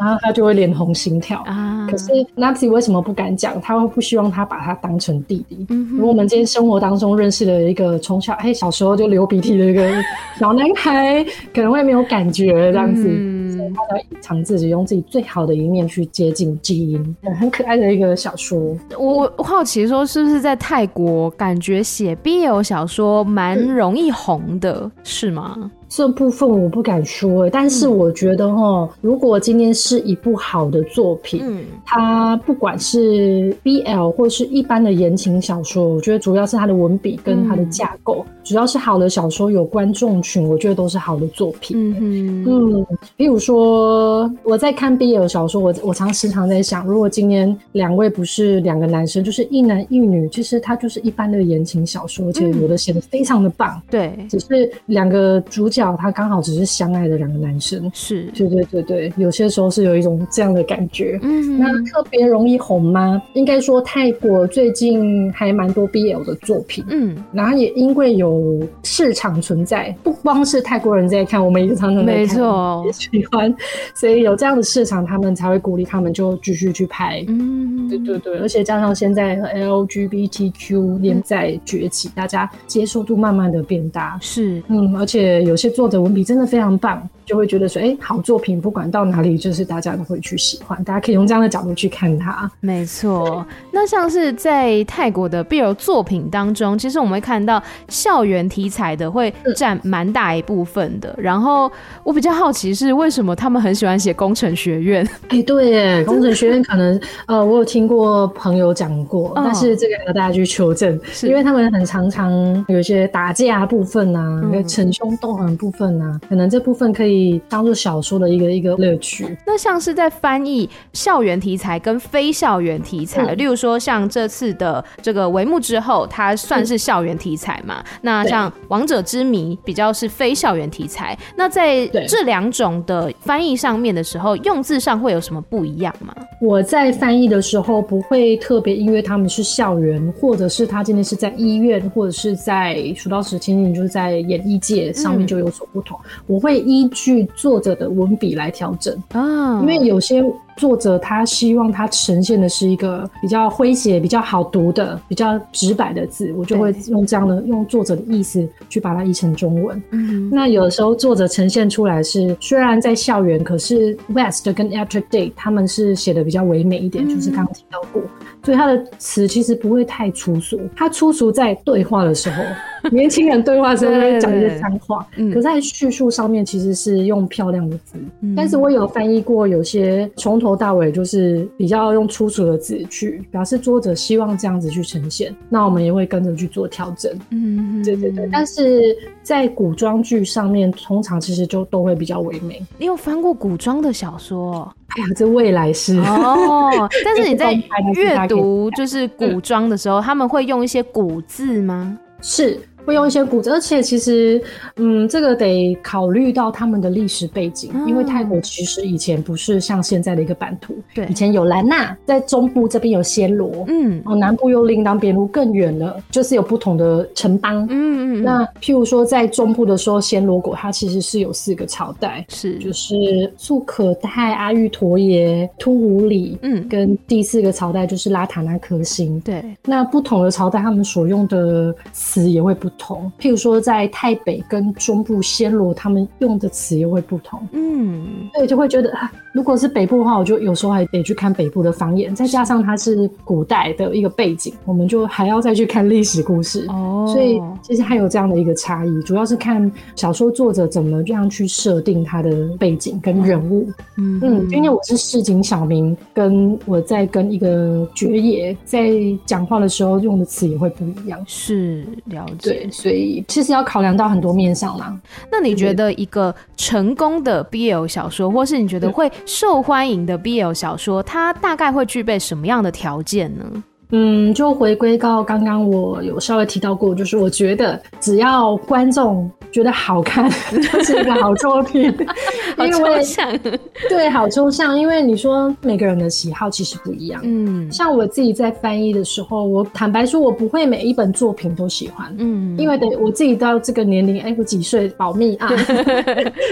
然后他就会脸红心跳啊。可是 Napsy 为什么不敢讲？他会不希望他把他当成弟弟。嗯，如果我们今天生活当中认识了一个从小嘿小时候就流鼻涕的一个小男孩，可能会没有感觉这样子。嗯他要隐藏自己，用自己最好的一面去接近基因，很可爱的一个小说。我我好奇说，是不是在泰国感觉写 BL 小说蛮容易红的，是吗？这部分我不敢说，但是我觉得哈，如果今天是一部好的作品，嗯，它不管是 BL 或是一般的言情小说，我觉得主要是它的文笔跟它的架构，主要是好的小说有观众群，我觉得都是好的作品。嗯嗯，比如说我在看 BL 小说，我我常时常在想，如果今天两位不是两个男生，就是一男一女，其实它就是一般的言情小说，而且有的写的非常的棒。对，只是两个主角。他刚好只是相爱的两个男生，是。对对对对，有些时候是有一种这样的感觉。嗯，那特别容易红吗？应该说泰国最近还蛮多 BL 的作品，嗯，然后也因为有市场存在，不光是泰国人在看，我们也常常在看，没错，也喜欢，所以有这样的市场，他们才会鼓励他们就继续去拍。嗯，对对对，而且加上现在 LGBTQ 连载崛起，大家接受度慢慢的变大，是，嗯，而且有些。作者文笔真的非常棒，就会觉得说，哎、欸，好作品不管到哪里，就是大家都会去喜欢。大家可以用这样的角度去看它。没错，那像是在泰国的 BL 作品当中，其实我们会看到校园题材的会占蛮大一部分的。然后我比较好奇是为什么他们很喜欢写工程学院？哎、欸，对耶，工程学院可能 呃，我有听过朋友讲过，但是这个要大家去求证，是因为他们很常常有一些打架部分啊，逞凶斗狠。部分啊，可能这部分可以当做小说的一个一个乐趣。那像是在翻译校园题材跟非校园题材，嗯，例如说像这次的这个帷幕之后，它算是校园题材嘛？嗯，那像王者之谜比较是非校园题材。那在这两种的翻译上面的时候，用字上会有什么不一样吗？我在翻译的时候不会特别，因为他们是校园，或者是他今天是在医院，或者是在蜀道十七就是在演艺界上面就有。有所不同，我会依据作者的文笔来调整。啊，因为有些作者他希望他呈现的是一个比较诙谐、比较好读的、比较直白的字，我就会用这样的用作者的意思去把它译成中文。嗯，那有的时候作者呈现出来是虽然在校园，可是 West 跟 After Day 他们是写的比较唯美一点，就是刚刚提到过，所以他的词其实不会太粗俗，他粗俗在对话的时候。年轻人对话的时候会讲一些脏话，可在叙述上面其实是用漂亮的字。嗯、但是我有翻译过，有些从头到尾就是比较用粗俗的字去表示作者希望这样子去呈现，那我们也会跟着去做调整。嗯，对对对。但是在古装剧上面，通常其实就都会比较唯美。你有翻过古装的小说？哎呀，这未来是哦。但是你在阅读就是古装的时候，他们会用一些古字吗？是。会用一些古，而且其实，嗯，这个得考虑到他们的历史背景，嗯，因为泰国其实以前不是像现在的一个版图，对，以前有兰纳，在中部这边有暹罗，嗯，哦，南部又另当别路更远了，就是有不同的城邦，嗯嗯，嗯，那譬如说在中部的时候，暹罗国它其实是有四个朝代，是，就是素可泰、阿育陀耶、突武里，嗯，跟第四个朝代就是拉塔那科辛，对，那不同的朝代他们所用的词也会不同，譬如说在台北跟中部暹罗，他们用的词也会不同。嗯，对，就会觉得啊，如果是北部的话，我就有时候还得去看北部的方言，再加上它是古代的一个背景，我们就还要再去看历史故事。哦，所以其实还有这样的一个差异，主要是看小说作者怎么这样去设定他的背景跟人物。嗯嗯，今天我是市井小民，跟我在跟一个爵爷在讲话的时候用的词也会不一样。是。了解，所以其实要考量到很多面向啦。那你觉得一个成功的 BL 小说，或是你觉得会受欢迎的 BL 小说，它大概会具备什么样的条件呢？嗯，就回归到刚刚我有稍微提到过，就是我觉得只要观众觉得好看，就是一个好作品。好抽象，对，好抽象。因为你说每个人的喜好其实不一样。嗯，像我自己在翻译的时候，我坦白说，我不会每一本作品都喜欢。嗯，因为等我自己到这个年龄，哎，我几岁保密啊？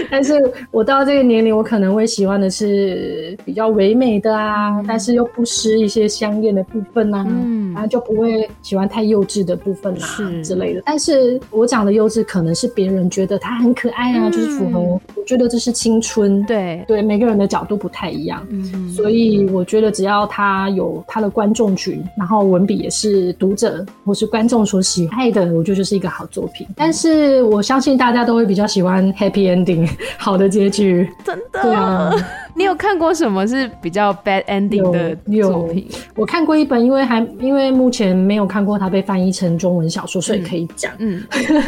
但是我到这个年龄，我可能会喜欢的是比较唯美的啊，嗯、但是又不失一些香艳的部分啊。嗯，然后就不会喜欢太幼稚的部分啊之类的。但是我讲的幼稚，可能是别人觉得他很可爱啊，嗯、就是符合。我觉得这是青春。对对，每个人的角度不太一样。嗯，所以我觉得只要他有他的观众群，然后文笔也是读者或是观众所喜爱的，我觉得就是一个好作品。但是我相信大家都会比较喜欢 happy ending，好的结局。真的？对啊。你有看过什么是比较 bad ending 的作品？我看过一本，因为还因为目前没有看过它被翻译成中文小说，所以可以讲。嗯，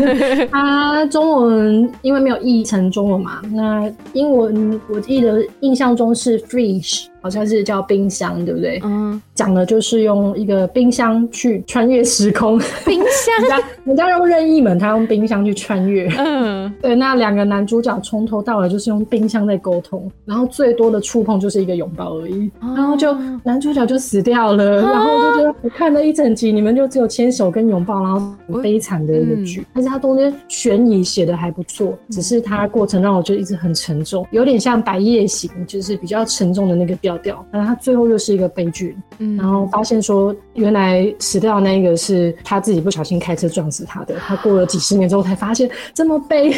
它中文因为没有译成中文嘛，那英文我记得印象中是 fridge。好像是叫冰箱，对不对？嗯，讲的就是用一个冰箱去穿越时空。冰箱，人家用任意门，他用冰箱去穿越。嗯，对。那两个男主角从头到尾就是用冰箱在沟通，然后最多的触碰就是一个拥抱而已。哦、然后就男主角就死掉了，哦、然后就觉得我看了一整集，你们就只有牵手跟拥抱，然后很悲惨的一个剧。嗯、但是他中间悬疑写的还不错，只是他过程让我觉得一直很沉重，有点像《白夜行》，就是比较沉重的那个调。调，然后他最后又是一个悲剧，嗯，然后发现说原来死掉的那个是他自己不小心开车撞死他的，他过了几十年之后才发现这么悲，啊、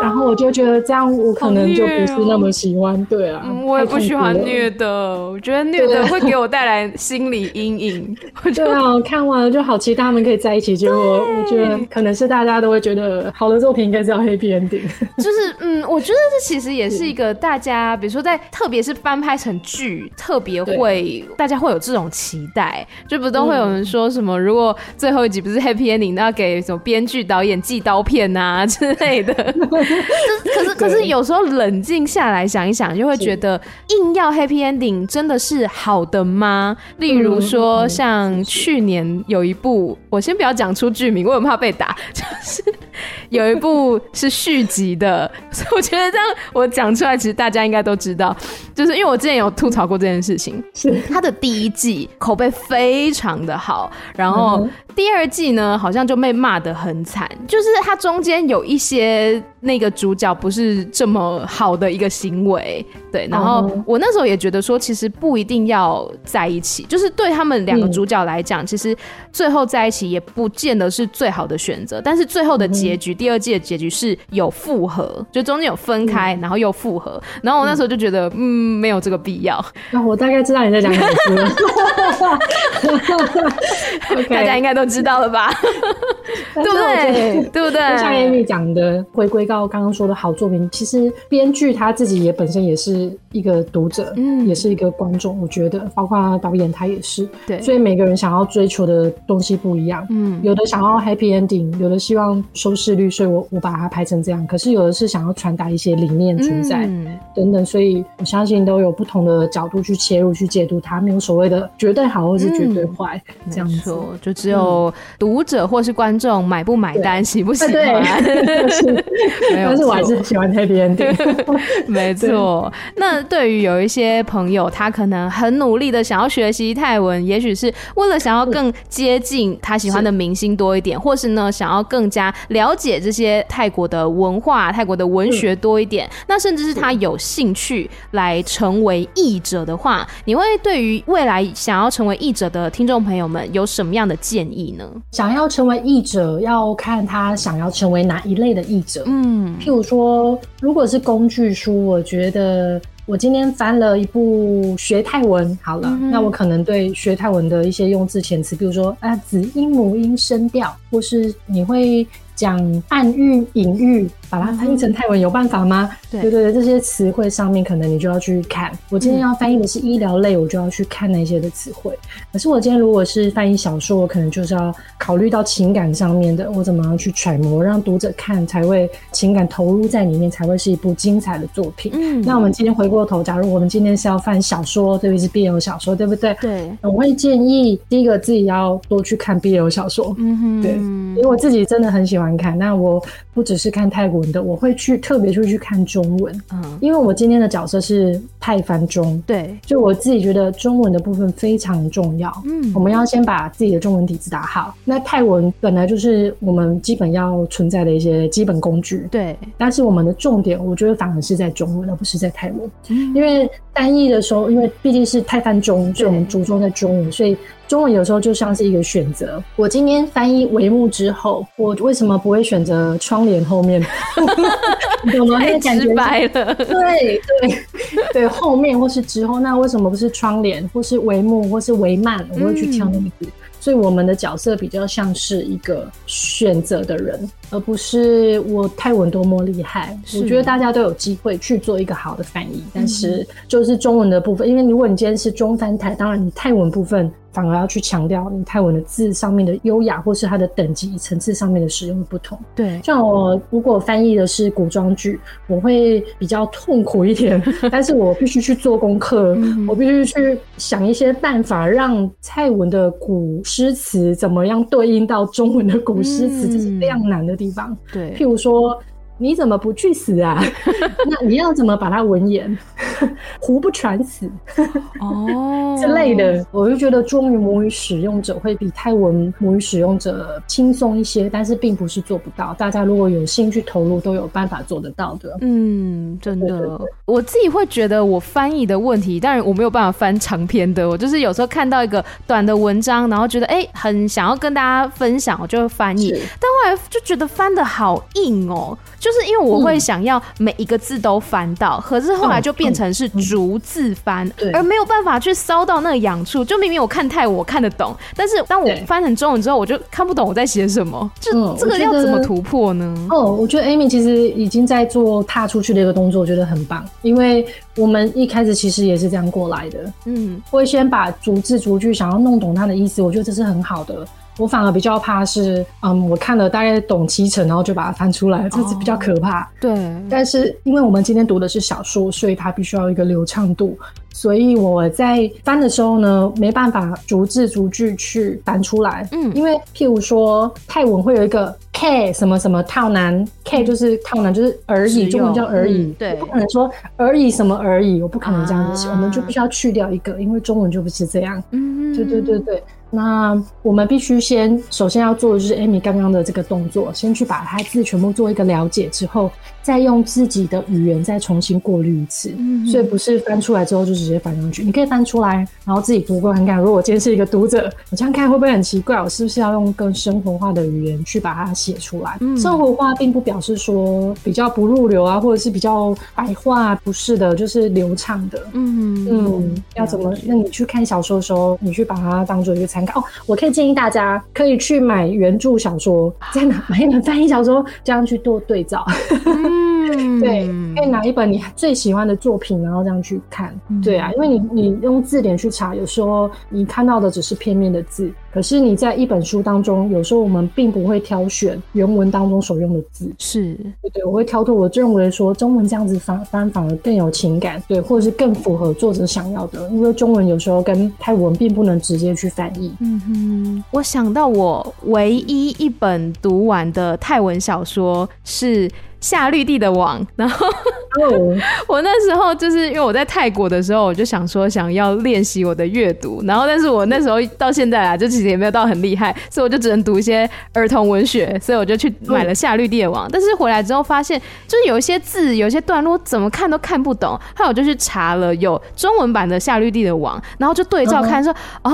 然后我就觉得这样我可能就不是那么喜欢，哦、对啊、嗯，我也不喜欢虐的，我觉得虐的会给我带来心理阴影。我觉得对啊，看完了就好期待他们可以在一起，结果我觉得可能是大家都会觉得好的作品应该是要 happy ending，就是嗯，我觉得这其实也是一个大家，比如说在特别是翻拍成剧。特别会，大家会有这种期待，就不都会有人说什么，嗯、如果最后一集不是 happy ending，那要给什么编剧导演寄刀片啊 之类的。可是可是有时候冷静下来想一想，就会觉得硬要 happy ending 真的是好的吗？例如说像去年有一部，我先不要讲出剧名，我很怕被打，就是。有一部是续集的，所以我觉得这样我讲出来，其实大家应该都知道，就是因为我之前有吐槽过这件事情。是它的第一季口碑非常的好，然后第二季呢，好像就被骂的很惨，就是它中间有一些那个主角不是这么好的一个行为，对。然后我那时候也觉得说，其实不一定要在一起，就是对他们两个主角来讲，其实最后在一起也不见得是最好的选择，但是最后的结局。第二季的结局是有复合，就中间有分开，嗯、然后又复合，然后我那时候就觉得，嗯，嗯，没有这个必要。那我大概知道你在讲什么，大家应该都知道了吧？对不对？对不对？就像 Amy 讲的，回归到刚刚说的好作品，其实编剧他自己也本身也是一个读者，嗯，也是一个观众。我觉得，包括导演他也是，对。所以每个人想要追求的东西不一样，嗯，有的想要 happy ending，有的希望收。视率，所以我我把它拍成这样。可是有的是想要传达一些理念存在、嗯、等等，所以我相信都有不同的角度去切入去解读它，没有所谓的绝对好或是绝对坏、嗯、这样子。就只有读者或是观众买不买单，喜不喜欢。没有，但是我还是喜欢 Happy Ending。没错。那对于有一些朋友，他可能很努力的想要学习泰文，也许是为了想要更接近他喜欢的明星多一点，或是呢想要更加了解这些泰国的文化、泰国的文学多一点。那甚至是他有兴趣来成为译者的话，你会对于未来想要成为译者的听众朋友们有什么样的建议呢？想要成为译者，要看他想要成为哪一类的译者。嗯，譬如说，如果是工具书，我觉得。我今天翻了一部学泰文，好了，嗯、那我可能对学泰文的一些用字遣词，比如说啊子音母音声调，或是你会讲暗喻隐喻。把它翻译成泰文有办法吗？对对对，这些词汇上面可能你就要去看。我今天要翻译的是医疗类，我就要去看那些的词汇。可是我今天如果是翻译小说，我可能就是要考虑到情感上面的，我怎么样去揣摩，让读者看才会情感投入在里面，才会是一部精彩的作品。嗯，那我们今天回过头，假如我们今天是要翻小说，特别是 BL 小说，对不对？对，我会建议第一个自己要多去看 BL 小说。嗯哼，对，因为我自己真的很喜欢看。那我不只是看泰国。我会去特别出去看中文，嗯，因为我今天的角色是泰翻中，对，就我自己觉得中文的部分非常重要，嗯，我们要先把自己的中文底子打好。那泰文本来就是我们基本要存在的一些基本工具，对，但是我们的重点，我觉得反而是在中文，而不是在泰文，嗯，因为单译的时候，因为毕竟是泰翻中，所以我们着重在中文，所以。中文有时候就像是一个选择。我今天翻译帷幕之后，我为什么不会选择窗帘后面？太直白了。对对对，后面或是之后，那为什么不是窗帘，或是帷幕，或是帷幔？我会去挑那个字。嗯所以我们的角色比较像是一个选择的人，而不是我泰文多么厉害。我觉得大家都有机会去做一个好的翻译，但是就是中文的部分，因为如果你今天是中翻台，当然你泰文部分反而要去强调你泰文的字上面的优雅，或是它的等级层次上面的使用的不同。对，像我如果翻译的是古装剧，我会比较痛苦一点，但是我必须去做功课，我必须去想一些办法让泰文的古。诗词怎么样对应到中文的古诗词，这是非常难的地方。对，譬如说。你怎么不去死啊？那你要怎么把它文言？胡不传死哦之类的，我就觉得中文母语使用者会比泰文母语使用者轻松一些，但是并不是做不到。大家如果有兴趣投入，都有办法做得到的。嗯，真的，我自己会觉得我翻译的问题，当然我没有办法翻长篇的。我就是有时候看到一个短的文章，然后觉得哎、欸，很想要跟大家分享，我就会翻译。但后来就觉得翻得好硬哦。就是因为我会想要每一个字都翻到，嗯、可是后来就变成是逐字翻，而没有办法去搔到那个痒处。就明明我看泰文我看得懂，但是当我翻成中文之后，我就看不懂我在写什么。就这个要怎么突破呢？哦，我觉得 Amy 其实已经在做踏出去的一个动作，我觉得很棒。因为我们一开始其实也是这样过来的，嗯，会先把逐字逐句想要弄懂它的意思，我觉得这是很好的。我反而比较怕是，嗯，我看了大概懂七成，然后就把它翻出来，这是比较可怕。哦、对，但是因为我们今天读的是小说，所以它必须要一个流畅度，所以我在翻的时候呢，没办法逐字逐句去翻出来。嗯，因为譬如说泰文会有一个 k 什么什么套男 k 就是套男就是而已，中文叫而已。嗯、对，不可能说而已什么而已，我不可能这样子写，啊、我们就必须要去掉一个，因为中文就不是这样。嗯，对对对对。那我们必须先，首先要做的就是 Amy 刚刚的这个动作，先去把它字全部做一个了解之后，再用自己的语言再重新过滤一次。嗯，所以不是翻出来之后就直接翻上去，你可以翻出来，然后自己读过很感。如果我今天是一个读者，我这样看会不会很奇怪？我是不是要用更生活化的语言去把它写出来？嗯，生活化并不表示说比较不入流啊，或者是比较白话，不是的，就是流畅的。嗯嗯，要怎么？那你去看小说的时候，你去把它当做一个参考。哦，我可以建议大家可以去买原著小说，在哪买一本翻译小说，这样去做对照。嗯，对，可以拿一本你最喜欢的作品，然后这样去看。嗯、对啊，因为你你用字典去查，有时候你看到的只是片面的字。可是你在一本书当中，有时候我们并不会挑选原文当中所用的字，是对对，我会挑脱。我认为说中文这样子翻翻反而更有情感，对，或者是更符合作者想要的。因为中文有时候跟泰文并不能直接去翻译。嗯哼，我想到我唯一一本读完的泰文小说是。夏绿蒂的网，然后 我那时候就是因为我在泰国的时候，我就想说想要练习我的阅读，然后但是我那时候到现在啊，就其实也没有到很厉害，所以我就只能读一些儿童文学，所以我就去买了夏绿蒂的网。但是回来之后发现，就是有一些字，有一些段落怎么看都看不懂，后来我就去查了有中文版的夏绿蒂的网，然后就对照看说，哦，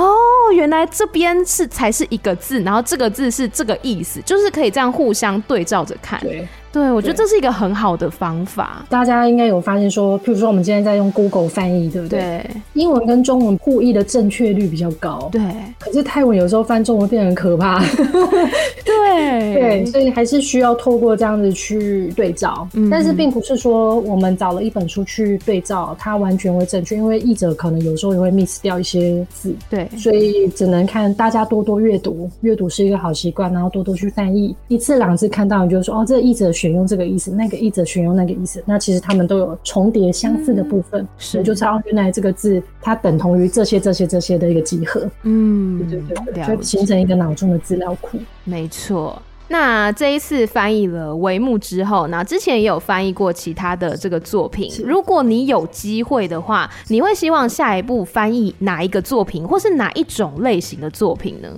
原来这边是才是一个字，然后这个字是这个意思，就是可以这样互相对照着看。对，我觉得这是一个很好的方法。大家应该有发现说，譬如说我们今天在用 Google 翻译，对不对？对。英文跟中文互译的正确率比较高。对。可是泰文有时候翻中文变得很可怕。对。对，所以还是需要透过这样子去对照。嗯。但是并不是说我们找了一本书去对照，它完全会正确，因为译者可能有时候也会 miss 掉一些字。对。所以只能看大家多多阅读，阅读是一个好习惯，然后多多去翻译，一次两次看到你就说哦，这个译者。选用这个意思，那个译者选用那个意思，那其实他们都有重叠相似的部分，是、嗯、就知道原来这个字它等同于这些这些这些的一个集合，嗯，对对对，就形成一个脑中的资料库。没错，那这一次翻译了《帷幕》之后，那之前也有翻译过其他的这个作品。如果你有机会的话，你会希望下一步翻译哪一个作品，或是哪一种类型的作品呢？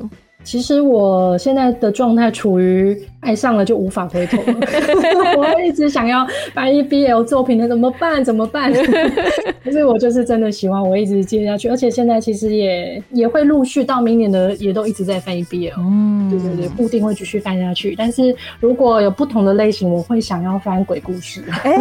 其实我现在的状态处于爱上了就无法回头了，我一直想要翻译 BL 作品的，怎么办？怎么办？可是我就是真的喜欢，我一直接下去，而且现在其实也也会陆续到明年的，也都一直在翻译 BL，嗯，对对对，固定会继续翻下去。但是如果有不同的类型，我会想要翻鬼故事。欸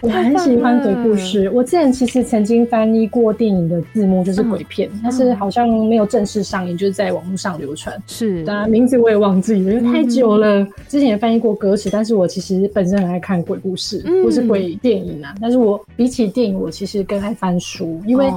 我很喜欢鬼故事。我之前其实曾经翻译过电影的字幕，就是鬼片，嗯、但是好像没有正式上映，就是在网络上流传。是，当然名字我也忘记了，因为太久了。嗯、之前也翻译过歌词，但是我其实本身很爱看鬼故事，或是鬼电影啊。但是我比起电影，我其实更爱翻书，因为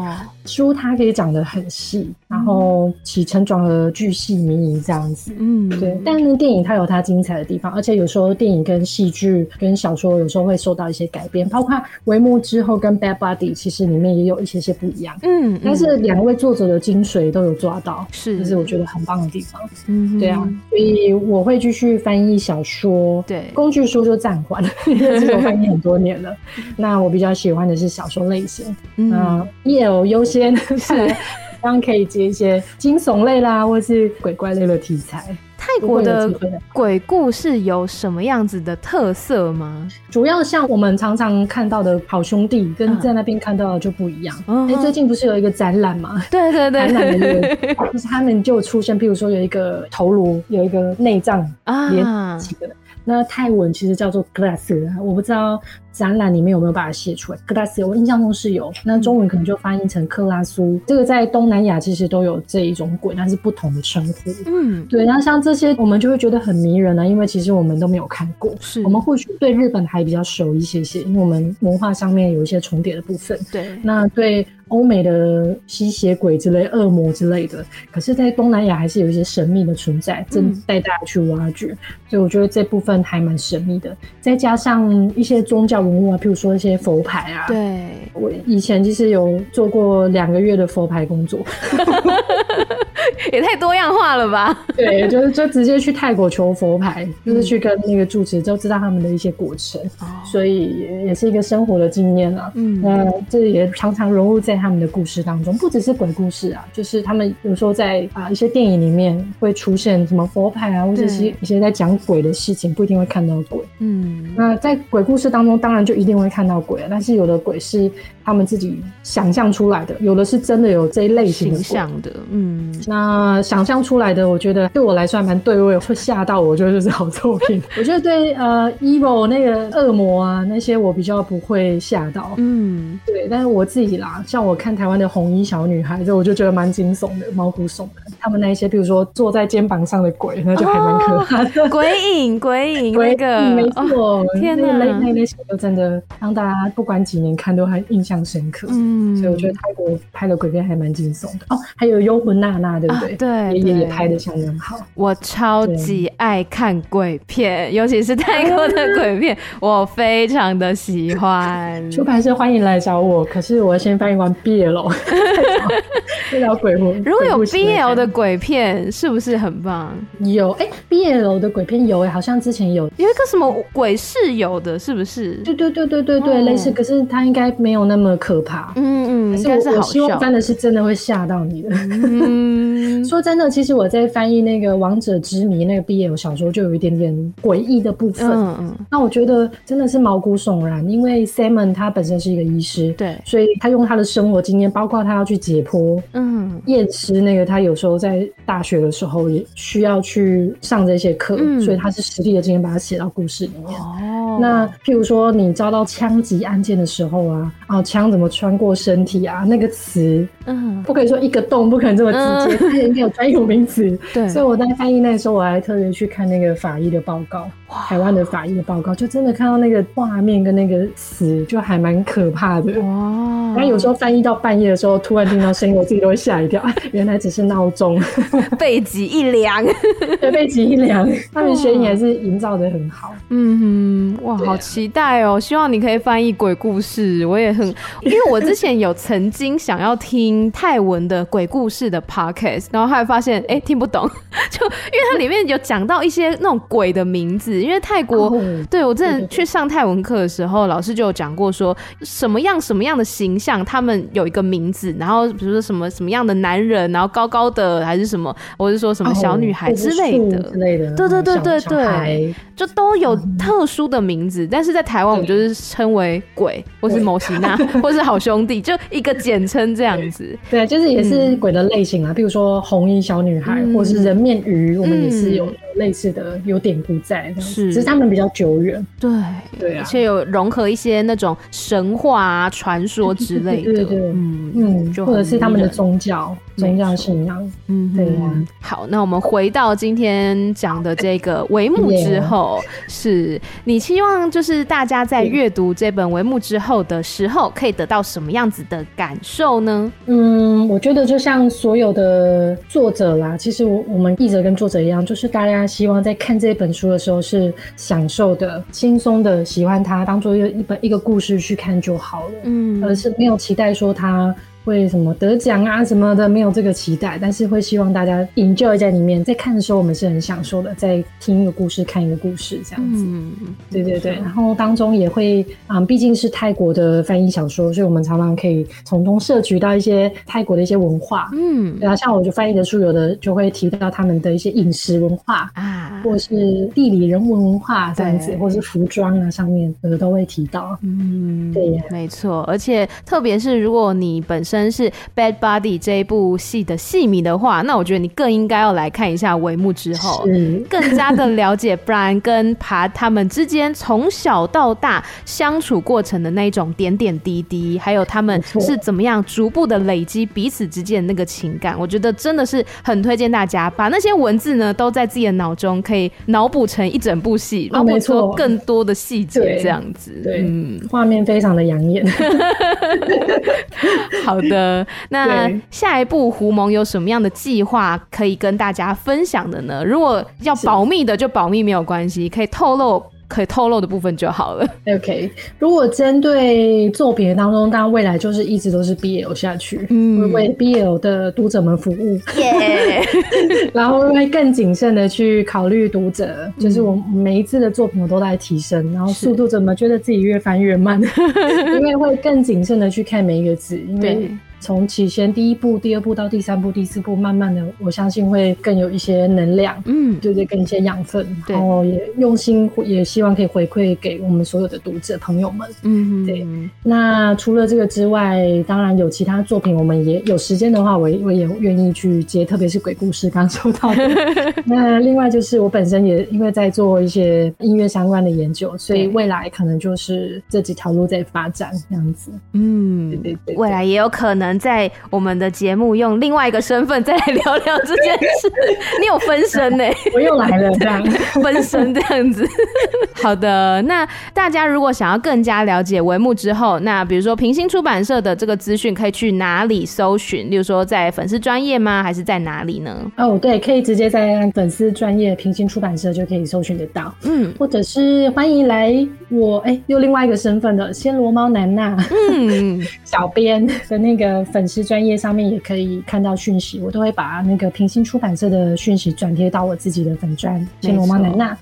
书它可以讲的很细，然后起承转合、巨细靡遗这样子。嗯，对。但是电影它有它精彩的地方，而且有时候电影跟戏剧跟小说有时候会受到一些改变，包括帷幕之后跟 Bad Buddy，其实里面也有一些些不一样。嗯，嗯，但是两位作者的精髓都有抓到，是，这是我觉得很棒的地方。嗯，对啊，所以我会继续翻译小说，对，工具书就暂缓了，因为这个翻译很多年了。那我比较喜欢的是小说类型，嗯，E L 优先是，当然可以接一些惊悚类啦，或是鬼怪类的题材。泰国的鬼故事有什么样子的特色吗？主要像我们常常看到的好兄弟，跟在那边看到的就不一样。哎、嗯欸，最近不是有一个展览吗？对对对，展览的就是他们就出现，譬如说有一个头颅，有一个内脏连几个。啊那泰文其实叫做 glass，我不知道展览里面有没有把它写出来。glass，我印象中是有。那中文可能就翻译成克拉苏。嗯、这个在东南亚其实都有这一种鬼，但是不同的称呼。嗯，对。那像这些，我们就会觉得很迷人呢，因为其实我们都没有看过。是。我们或许对日本还比较熟一些些，因为我们文化上面有一些重叠的部分。对。那对。欧美的吸血鬼之类、恶魔之类的，可是，在东南亚还是有一些神秘的存在，正带大家去挖掘。嗯、所以我觉得这部分还蛮神秘的。再加上一些宗教文物啊，譬如说一些佛牌啊。对，我以前其实有做过两个月的佛牌工作，也太多样化了吧？对，就是就直接去泰国求佛牌，就是去跟那个住持就知道他们的一些过程，嗯、所以也是一个生活的经验啊。嗯，那这也常常融入在。他们的故事当中，不只是鬼故事啊，就是他们有时候在啊一些电影里面会出现什么佛牌啊，或者是一些在讲鬼的事情，不一定会看到鬼。嗯，那在鬼故事当中，当然就一定会看到鬼，但是有的鬼是他们自己想象出来的，有的是真的有这一类型的鬼。的，嗯，那那想象出来的，我觉得对我来说还蛮对味，会吓到我，觉得就是好作品。我觉得对呃，Evil 那个恶魔啊那些，我比较不会吓到。嗯，对。但是我自己啦，像我看台湾的红衣小女孩，就我就觉得蛮惊悚的，毛骨悚然。他们那一些，比如说坐在肩膀上的鬼，那就还蛮可怕的。哦、鬼影，鬼影，鬼影、那个嗯，没错、哦。天哪，那那那些就真的让大家不管几年看都还印象深刻。嗯，所以我觉得泰国拍的鬼片还蛮惊悚的。哦，还有幽魂娜娜，对不对？啊、对，爷爷也拍的相当好。我超级爱看鬼片，尤其是泰国的鬼片，我非常的喜欢。出版社欢迎来找我，可是我要先翻译完 BL，再聊鬼魂。如果有 BL 的鬼片，是不是很棒？有哎、欸、，BL 的鬼片有哎、欸，好像之前有有一个什么鬼室友的，是不是？对对对对对对，哦、类似，可是他应该没有那么可怕。嗯嗯，应该是好笑。我希望真的是真的会吓到你的。嗯，说真的，其实我在翻译那个《王者之谜》那个 BL 小说，就有一点点诡异的部分。嗯嗯，那我觉得真的是毛骨悚然，因为 Simon 他本身是一个医师，对，所以他用他的生活经验，包括他要去解剖，嗯，验尸那个，他有时候在大学的时候也需要去上这些课，嗯，所以他是实地的经验把它写到故事里面。哦，那譬如说你遭到枪击案件的时候啊，啊，枪怎么穿过身体啊？那个词，嗯，不可以说一个洞，不可能这么直接，它应该有专有名词。对，所以我在翻译那个时候，我还特别去看那个法医的报告。台湾的法医的报告，就真的看到那个画面跟那个词，就还蛮可怕的。哇！然后有时候翻译到半夜的时候，突然听到声音，我自己都会吓一跳。原来只是闹钟，背脊一凉，对，背脊一凉。他们悬疑还是营造得很好。嗯哼，哇，啊、好期待哦！希望你可以翻译鬼故事，我也很，因为我之前有曾经想要听泰文的鬼故事的 podcast，然后后来发现，哎、欸，听不懂，就因为它里面有讲到一些那种鬼的名字。因为泰国，oh, 对，我之前去上泰文课的时候，老师就有讲过，说什么样什么样的形象，他们有一个名字，然后比如说什么什么样的男人，然后高高的还是什么，或是说什么小女孩之类的，之类的，对对对对对，就都有特殊的名字。但是在台湾，我们就是称为鬼，或是摩西娜，或是好兄弟，就一个简称这样子。对，就是也是鬼的类型啊，比如说红衣小女孩，或是人面鱼，我们也是有类似的有点不在。是，只是他们比较久远，对对啊，而且有融合一些那种神话啊、传说之类的，对对对，嗯嗯，或者是他们的宗教。宗教信仰，嗯，对呀、啊。好，那我们回到今天讲的这个帷幕 之后，是你希望就是大家在阅读这本帷幕之后的时候，可以得到什么样子的感受呢？嗯，我觉得就像所有的作者啦，其实我我们译者跟作者一样，就是大家希望在看这本书的时候是享受的、轻松的，喜欢它，当做一个一本一个故事去看就好了，嗯，而是没有期待说它。会什么得奖啊什么的，没有这个期待，但是会希望大家 enjoy 在里面，在看的时候我们是很享受的，在听一个故事，看一个故事这样子。嗯，对对对。然后当中也会啊、嗯，毕竟是泰国的翻译小说，所以我们常常可以从中摄取到一些泰国的一些文化。嗯，对啊，像我就翻译的书，有的就会提到他们的一些饮食文化啊，或是地理人文文化这样子，或是服装啊上面有的都会提到。嗯，对呀，没错。而且特别是如果你本身真是《Bad Buddy》这一部戏的戏迷的话，那我觉得你更应该要来看一下帷幕之后，更加的了解 Brian 跟爬他们之间从小到大相处过程的那一种点点滴滴，还有他们是怎么样逐步的累积彼此之间的那个情感。我觉得真的是很推荐大家把那些文字呢都在自己的脑中可以脑补成一整部戏，然后补出更多的细节，这样子，对，嗯，画面非常的养眼。好的。那下一步胡蒙有什么样的计划可以跟大家分享的呢？如果要保密的就保密没有关系，可以透露可以透露的部分就好了。OK，如果针对作品当中，当然未来就是一直都是 BL 下去，嗯，为 BL 的读者们服务，耶. 然后会更谨慎的去考虑读者，就是我每一次的作品我都在提升，然后速度怎么觉得自己越翻越慢，因为会更谨慎的去看每一个字，因为。从起先第一步、第二步到第三步、第四步，慢慢的，我相信会更有一些能量，嗯，对对，更一些养分，然后也用心，也希望可以回馈给我们所有的读者朋友们，嗯，对。那除了这个之外，当然有其他作品，我们也有时间的话，我我也愿意去接，特别是鬼故事，刚收到的。那另外就是我本身也因为在做一些音乐相关的研究，所以未来可能就是这几条路在发展这样子。嗯，对对对，对，未来也有可能在我们的节目用另外一个身份再来聊聊这件事。你有分身呢？我又来了，这样 分身这样子。好的，那大家如果想要更加了解帷幕之后，那比如说平心出版社的这个资讯可以去哪里搜寻？例如说在粉丝专业吗？还是在哪里呢？哦，对，可以直接在粉丝专业平行出版社就可以搜寻得到。嗯，或者是欢迎来我哎，又另外一个身份的暹罗猫南娜，嗯，小编的那个粉丝专业上面也可以看到讯息，我都会把那个平心出版社的讯息转贴到我自己的粉专像罗猫奶娜。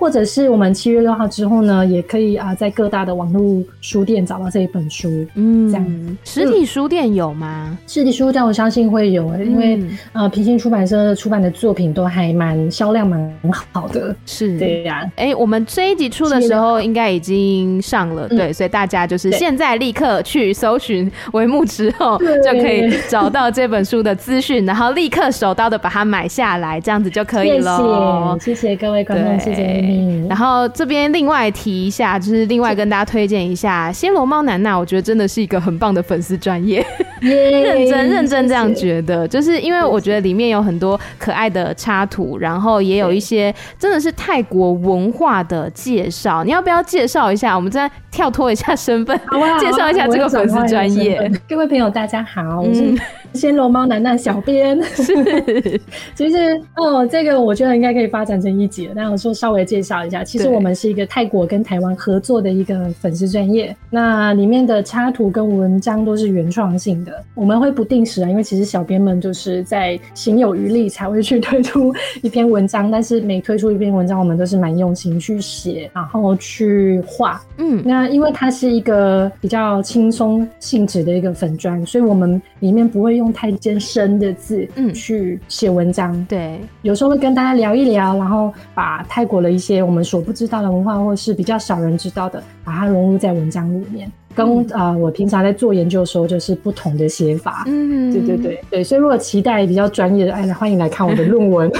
或者是我们七月六号之后呢，也可以啊，在各大的网络书店找到这一本书。嗯，这样实体书店有吗？实体书店我相信会有，欸，因为，嗯、呃，平行出版社出版的作品都还蛮销量蛮好的。是，对呀，啊。哎，欸，我们这一集出的时候应该已经上了，对，所以大家就是现在立刻去搜寻帷幕之后，就可以找到这本书的资讯，然后立刻手刀的把它买下来，这样子就可以了。谢谢，谢谢各位观众，谢谢。嗯，然后这边另外提一下，就是另外跟大家推荐一下暹罗猫南娜，我觉得真的是一个很棒的粉丝专业，认真认真这样觉得，就是因为我觉得里面有很多可爱的插图，然后也有一些真的是泰国文化的介绍。你要不要介绍一下？我们再跳脱一下身份，介绍一下这个粉丝专业。各位朋友，大家好，我是暹罗猫楠楠小编。是，其实哦，这个我觉得应该可以发展成一集了，但我说稍微介。绍一下，其实我们是一个泰国跟台湾合作的一个粉丝专业，那里面的插图跟文章都是原创性的。我们会不定时啊，因为其实小编们就是在行有余力才会去推出一篇文章，但是每推出一篇文章，我们都是蛮用心去写，然后去画。嗯，那因为它是一个比较轻松性质的一个粉砖，所以我们里面不会用太艰深的字，嗯，去写文章。对，有时候会跟大家聊一聊，然后把泰国的一些。些我们所不知道的文化，或是比较少人知道的，把它融入在文章里面。跟啊、呃，我平常在做研究的时候，就是不同的写法。嗯，对对对对，所以如果期待比较专业的，哎，欢迎来看我的论文。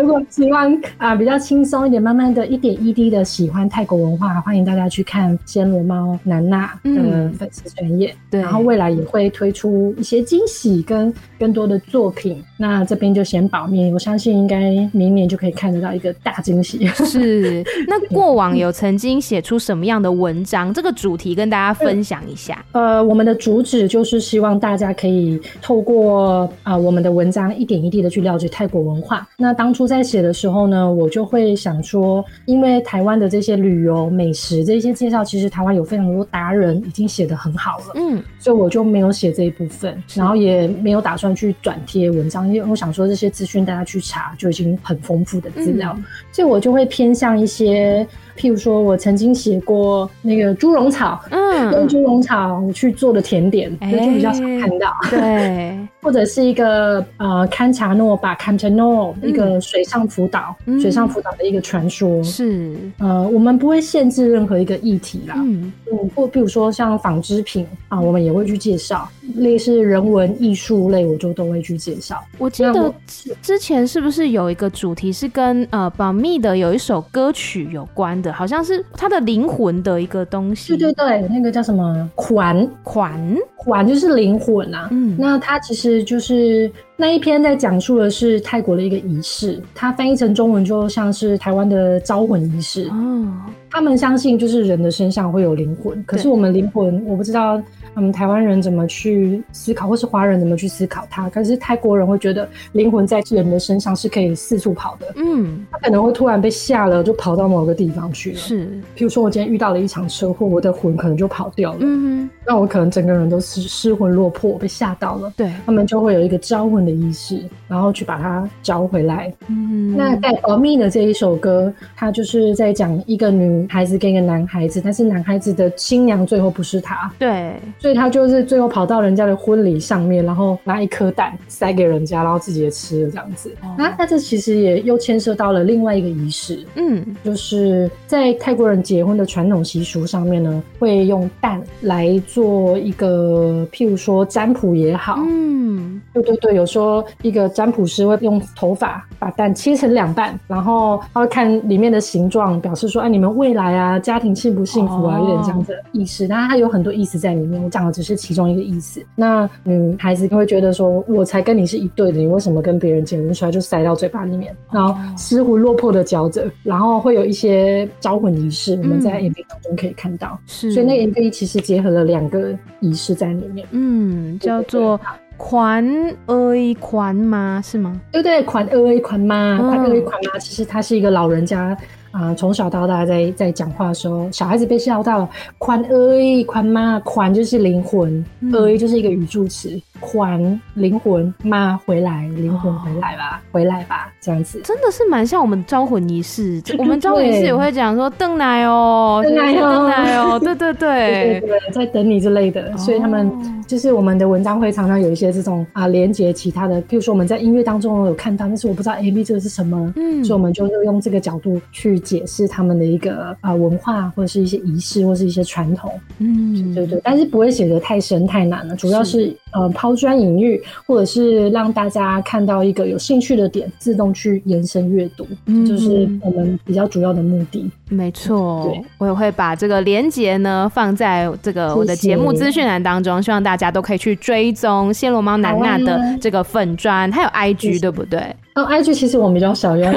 如果希望啊、呃、比较轻松一点，慢慢的一点一滴的喜欢泰国文化，欢迎大家去看暹罗猫南娜的粉丝专业。对，然后未来也会推出一些惊喜跟更多的作品。那这边就先保密，我相信应该明年就可以看得到一个大惊喜。是，那过往有曾经写出什么样的文章？这个主题跟大家。大家分享一下。呃，我们的主旨就是希望大家可以透过啊、呃、我们的文章一点一滴的去了解泰国文化。那当初在写的时候呢，我就会想说，因为台湾的这些旅游、美食这些介绍，其实台湾有非常多达人已经写得很好了。嗯，所以我就没有写这一部分，然后也没有打算去转贴文章，因为我想说这些资讯大家去查就已经很丰富的资料，嗯、所以我就会偏向一些。譬如说，我曾经写过那个猪笼草，嗯，用猪笼草去做的甜点，欸、就比较少看到。对，或者是一个呃，堪察诺巴堪察诺一个水上福岛，嗯、水上福岛的一个传说。是，呃，我们不会限制任何一个议题啦。嗯，或比如说像纺织品啊，我们也会去介绍。类似人文艺术类，我就都会去介绍。我记得之前是不是有一个主题是跟呃保密的有一首歌曲有关的，好像是它的灵魂的一个东西。对对对，那个叫什么款款款，就是灵魂啊。嗯，那它其实就是那一篇在讲述的是泰国的一个仪式，它翻译成中文就像是台湾的招魂仪式。哦，他们相信就是人的身上会有灵魂，可是我们灵魂我不知道。我们台湾人怎么去思考，或是华人怎么去思考它？可是泰国人会觉得灵魂在人的身上是可以四处跑的。嗯，他可能会突然被吓了，就跑到某个地方去了。是，譬如说我今天遇到了一场车祸，我的魂可能就跑掉了。嗯哼，那我可能整个人都失失魂落魄，被吓到了。对，他们就会有一个招魂的仪式，然后去把它招回来。嗯，那在《保密》的这一首歌，它就是在讲一个女孩子跟一个男孩子，但是男孩子的新娘最后不是他。对，所以他就是最后跑到人家的婚礼上面，然后拿一颗蛋塞给人家，然后自己也吃了这样子。哦、那那这其实也又牵涉到了另外一个仪式，嗯，就是在泰国人结婚的传统习俗上面呢，会用蛋来做一个，譬如说占卜也好，嗯，对对对，有说一个占卜师会用头发把蛋切成两半，然后他会看里面的形状，表示说，哎、啊，你们未来啊，家庭幸不幸福啊，有点这样的意思。但是它有很多意思在里面，我讲的只是其中一个意思。那女孩子会觉得说，我才跟你是一对的，你为什么跟别人结婚？出来就塞到嘴巴里面，然后失魂落魄的嚼着，然后会有一些招魂仪式，我们在 MV 当中可以看到。所以那个 MV 其实结合了两个仪式在里面。嗯，叫做款呃一款妈？是吗？对对，款呃一款妈？款呃一款妈？其实他是一个老人家。啊、呃，从小到大在在讲话的时候，小孩子被笑到，宽呃一款吗？款就是灵魂，呃一就是一个语助词。宽灵魂妈回来，灵魂回来吧，哦、回来吧，这样子真的是蛮像我们招魂仪式。我们招魂仪式也会讲说邓奶哦，邓奶哦，邓奶哦，对对对，对对对，在等你之类的。哦、所以他们就是我们的文章会常常有一些这种啊连接其他的，譬如说我们在音乐当中有看到，但是我不知道 A B 这个是什么，嗯，所以我们就用这个角度去解释他们的一个啊文化或者是一些仪式或是一些传统，嗯，对对，但是不会写的太深太难了，主要是，是呃抛砖引玉，或者是让大家看到一个有兴趣的点，自动去延伸阅读，嗯，就是我们比较主要的目的。没错，对，我也会把这个连接呢放在这个我的节目资讯栏当中，谢谢，希望大家都可以去追踪暹罗猫南娜的这个粉砖，还有 IG，对不对？哦，IG 其实我们比较少用，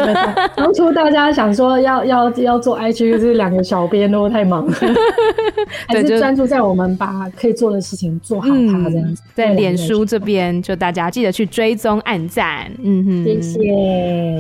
当初大家想说要要要做 IG，就是两个小编都太忙了，还是专注在我们把可以做的事情做好它这样子。嗯、在脸书这边，就大家记得去追踪、按赞。嗯哼，谢谢，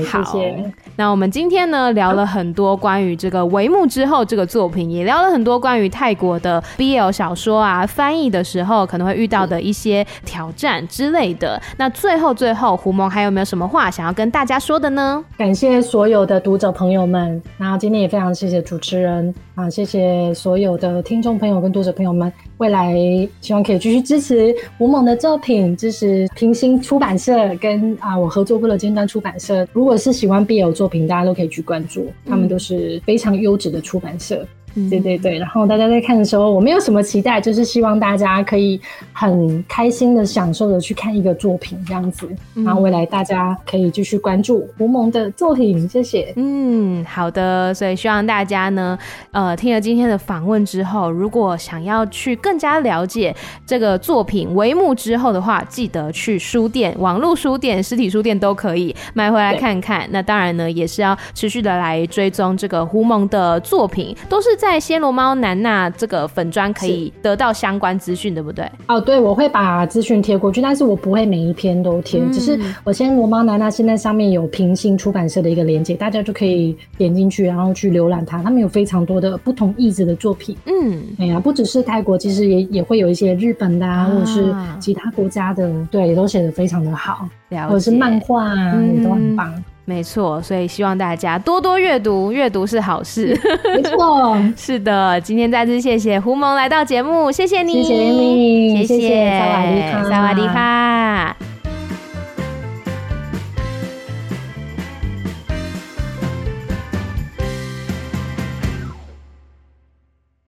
谢谢。那我们今天呢聊了很多关于这个《帷幕之后》这个作品，也聊了很多关于泰国的 BL 小说啊，翻译的时候可能会遇到的一些挑战之类的。那最后最后，胡萌还有没有什么话想？要跟大家说的呢？感谢所有的读者朋友们，然后今天也非常谢谢主持人啊，谢谢所有的听众朋友跟读者朋友们。未来希望可以继续支持吴猛的作品，支持平心出版社跟啊我合作过的尖端出版社。如果是喜欢 BL 作品，大家都可以去关注，他们都是非常优质的出版社。对对对，然后大家在看的时候，我没有什么期待，就是希望大家可以很开心的享受的去看一个作品这样子。然后未来大家可以继续关注胡蒙的作品，谢谢。嗯，好的。所以希望大家呢，呃，听了今天的访问之后，如果想要去更加了解这个作品帷幕之后的话，记得去书店、网络书店、实体书店都可以买回来看看。那当然呢，也是要持续的来追踪这个胡蒙的作品，都是在。在暹罗猫南娜这个粉砖可以得到相关资讯，对不对？哦，对，我会把资讯贴过去，但是我不会每一篇都贴，嗯、只是我暹罗猫南娜现在上面有平行出版社的一个连接，大家就可以点进去，然后去浏览它。他们有非常多的不同意思的作品，嗯，哎呀，不只是泰国，其实也也会有一些日本的啊，或者是其他国家的，对，也都写的非常的好，或者是漫画啊，嗯、也都很棒。没错，所以希望大家多多阅读，阅读是好事。没错，是的。今天再次谢谢胡蒙来到节目，谢谢你，谢谢你，谢谢，萨瓦迪卡，萨瓦迪卡。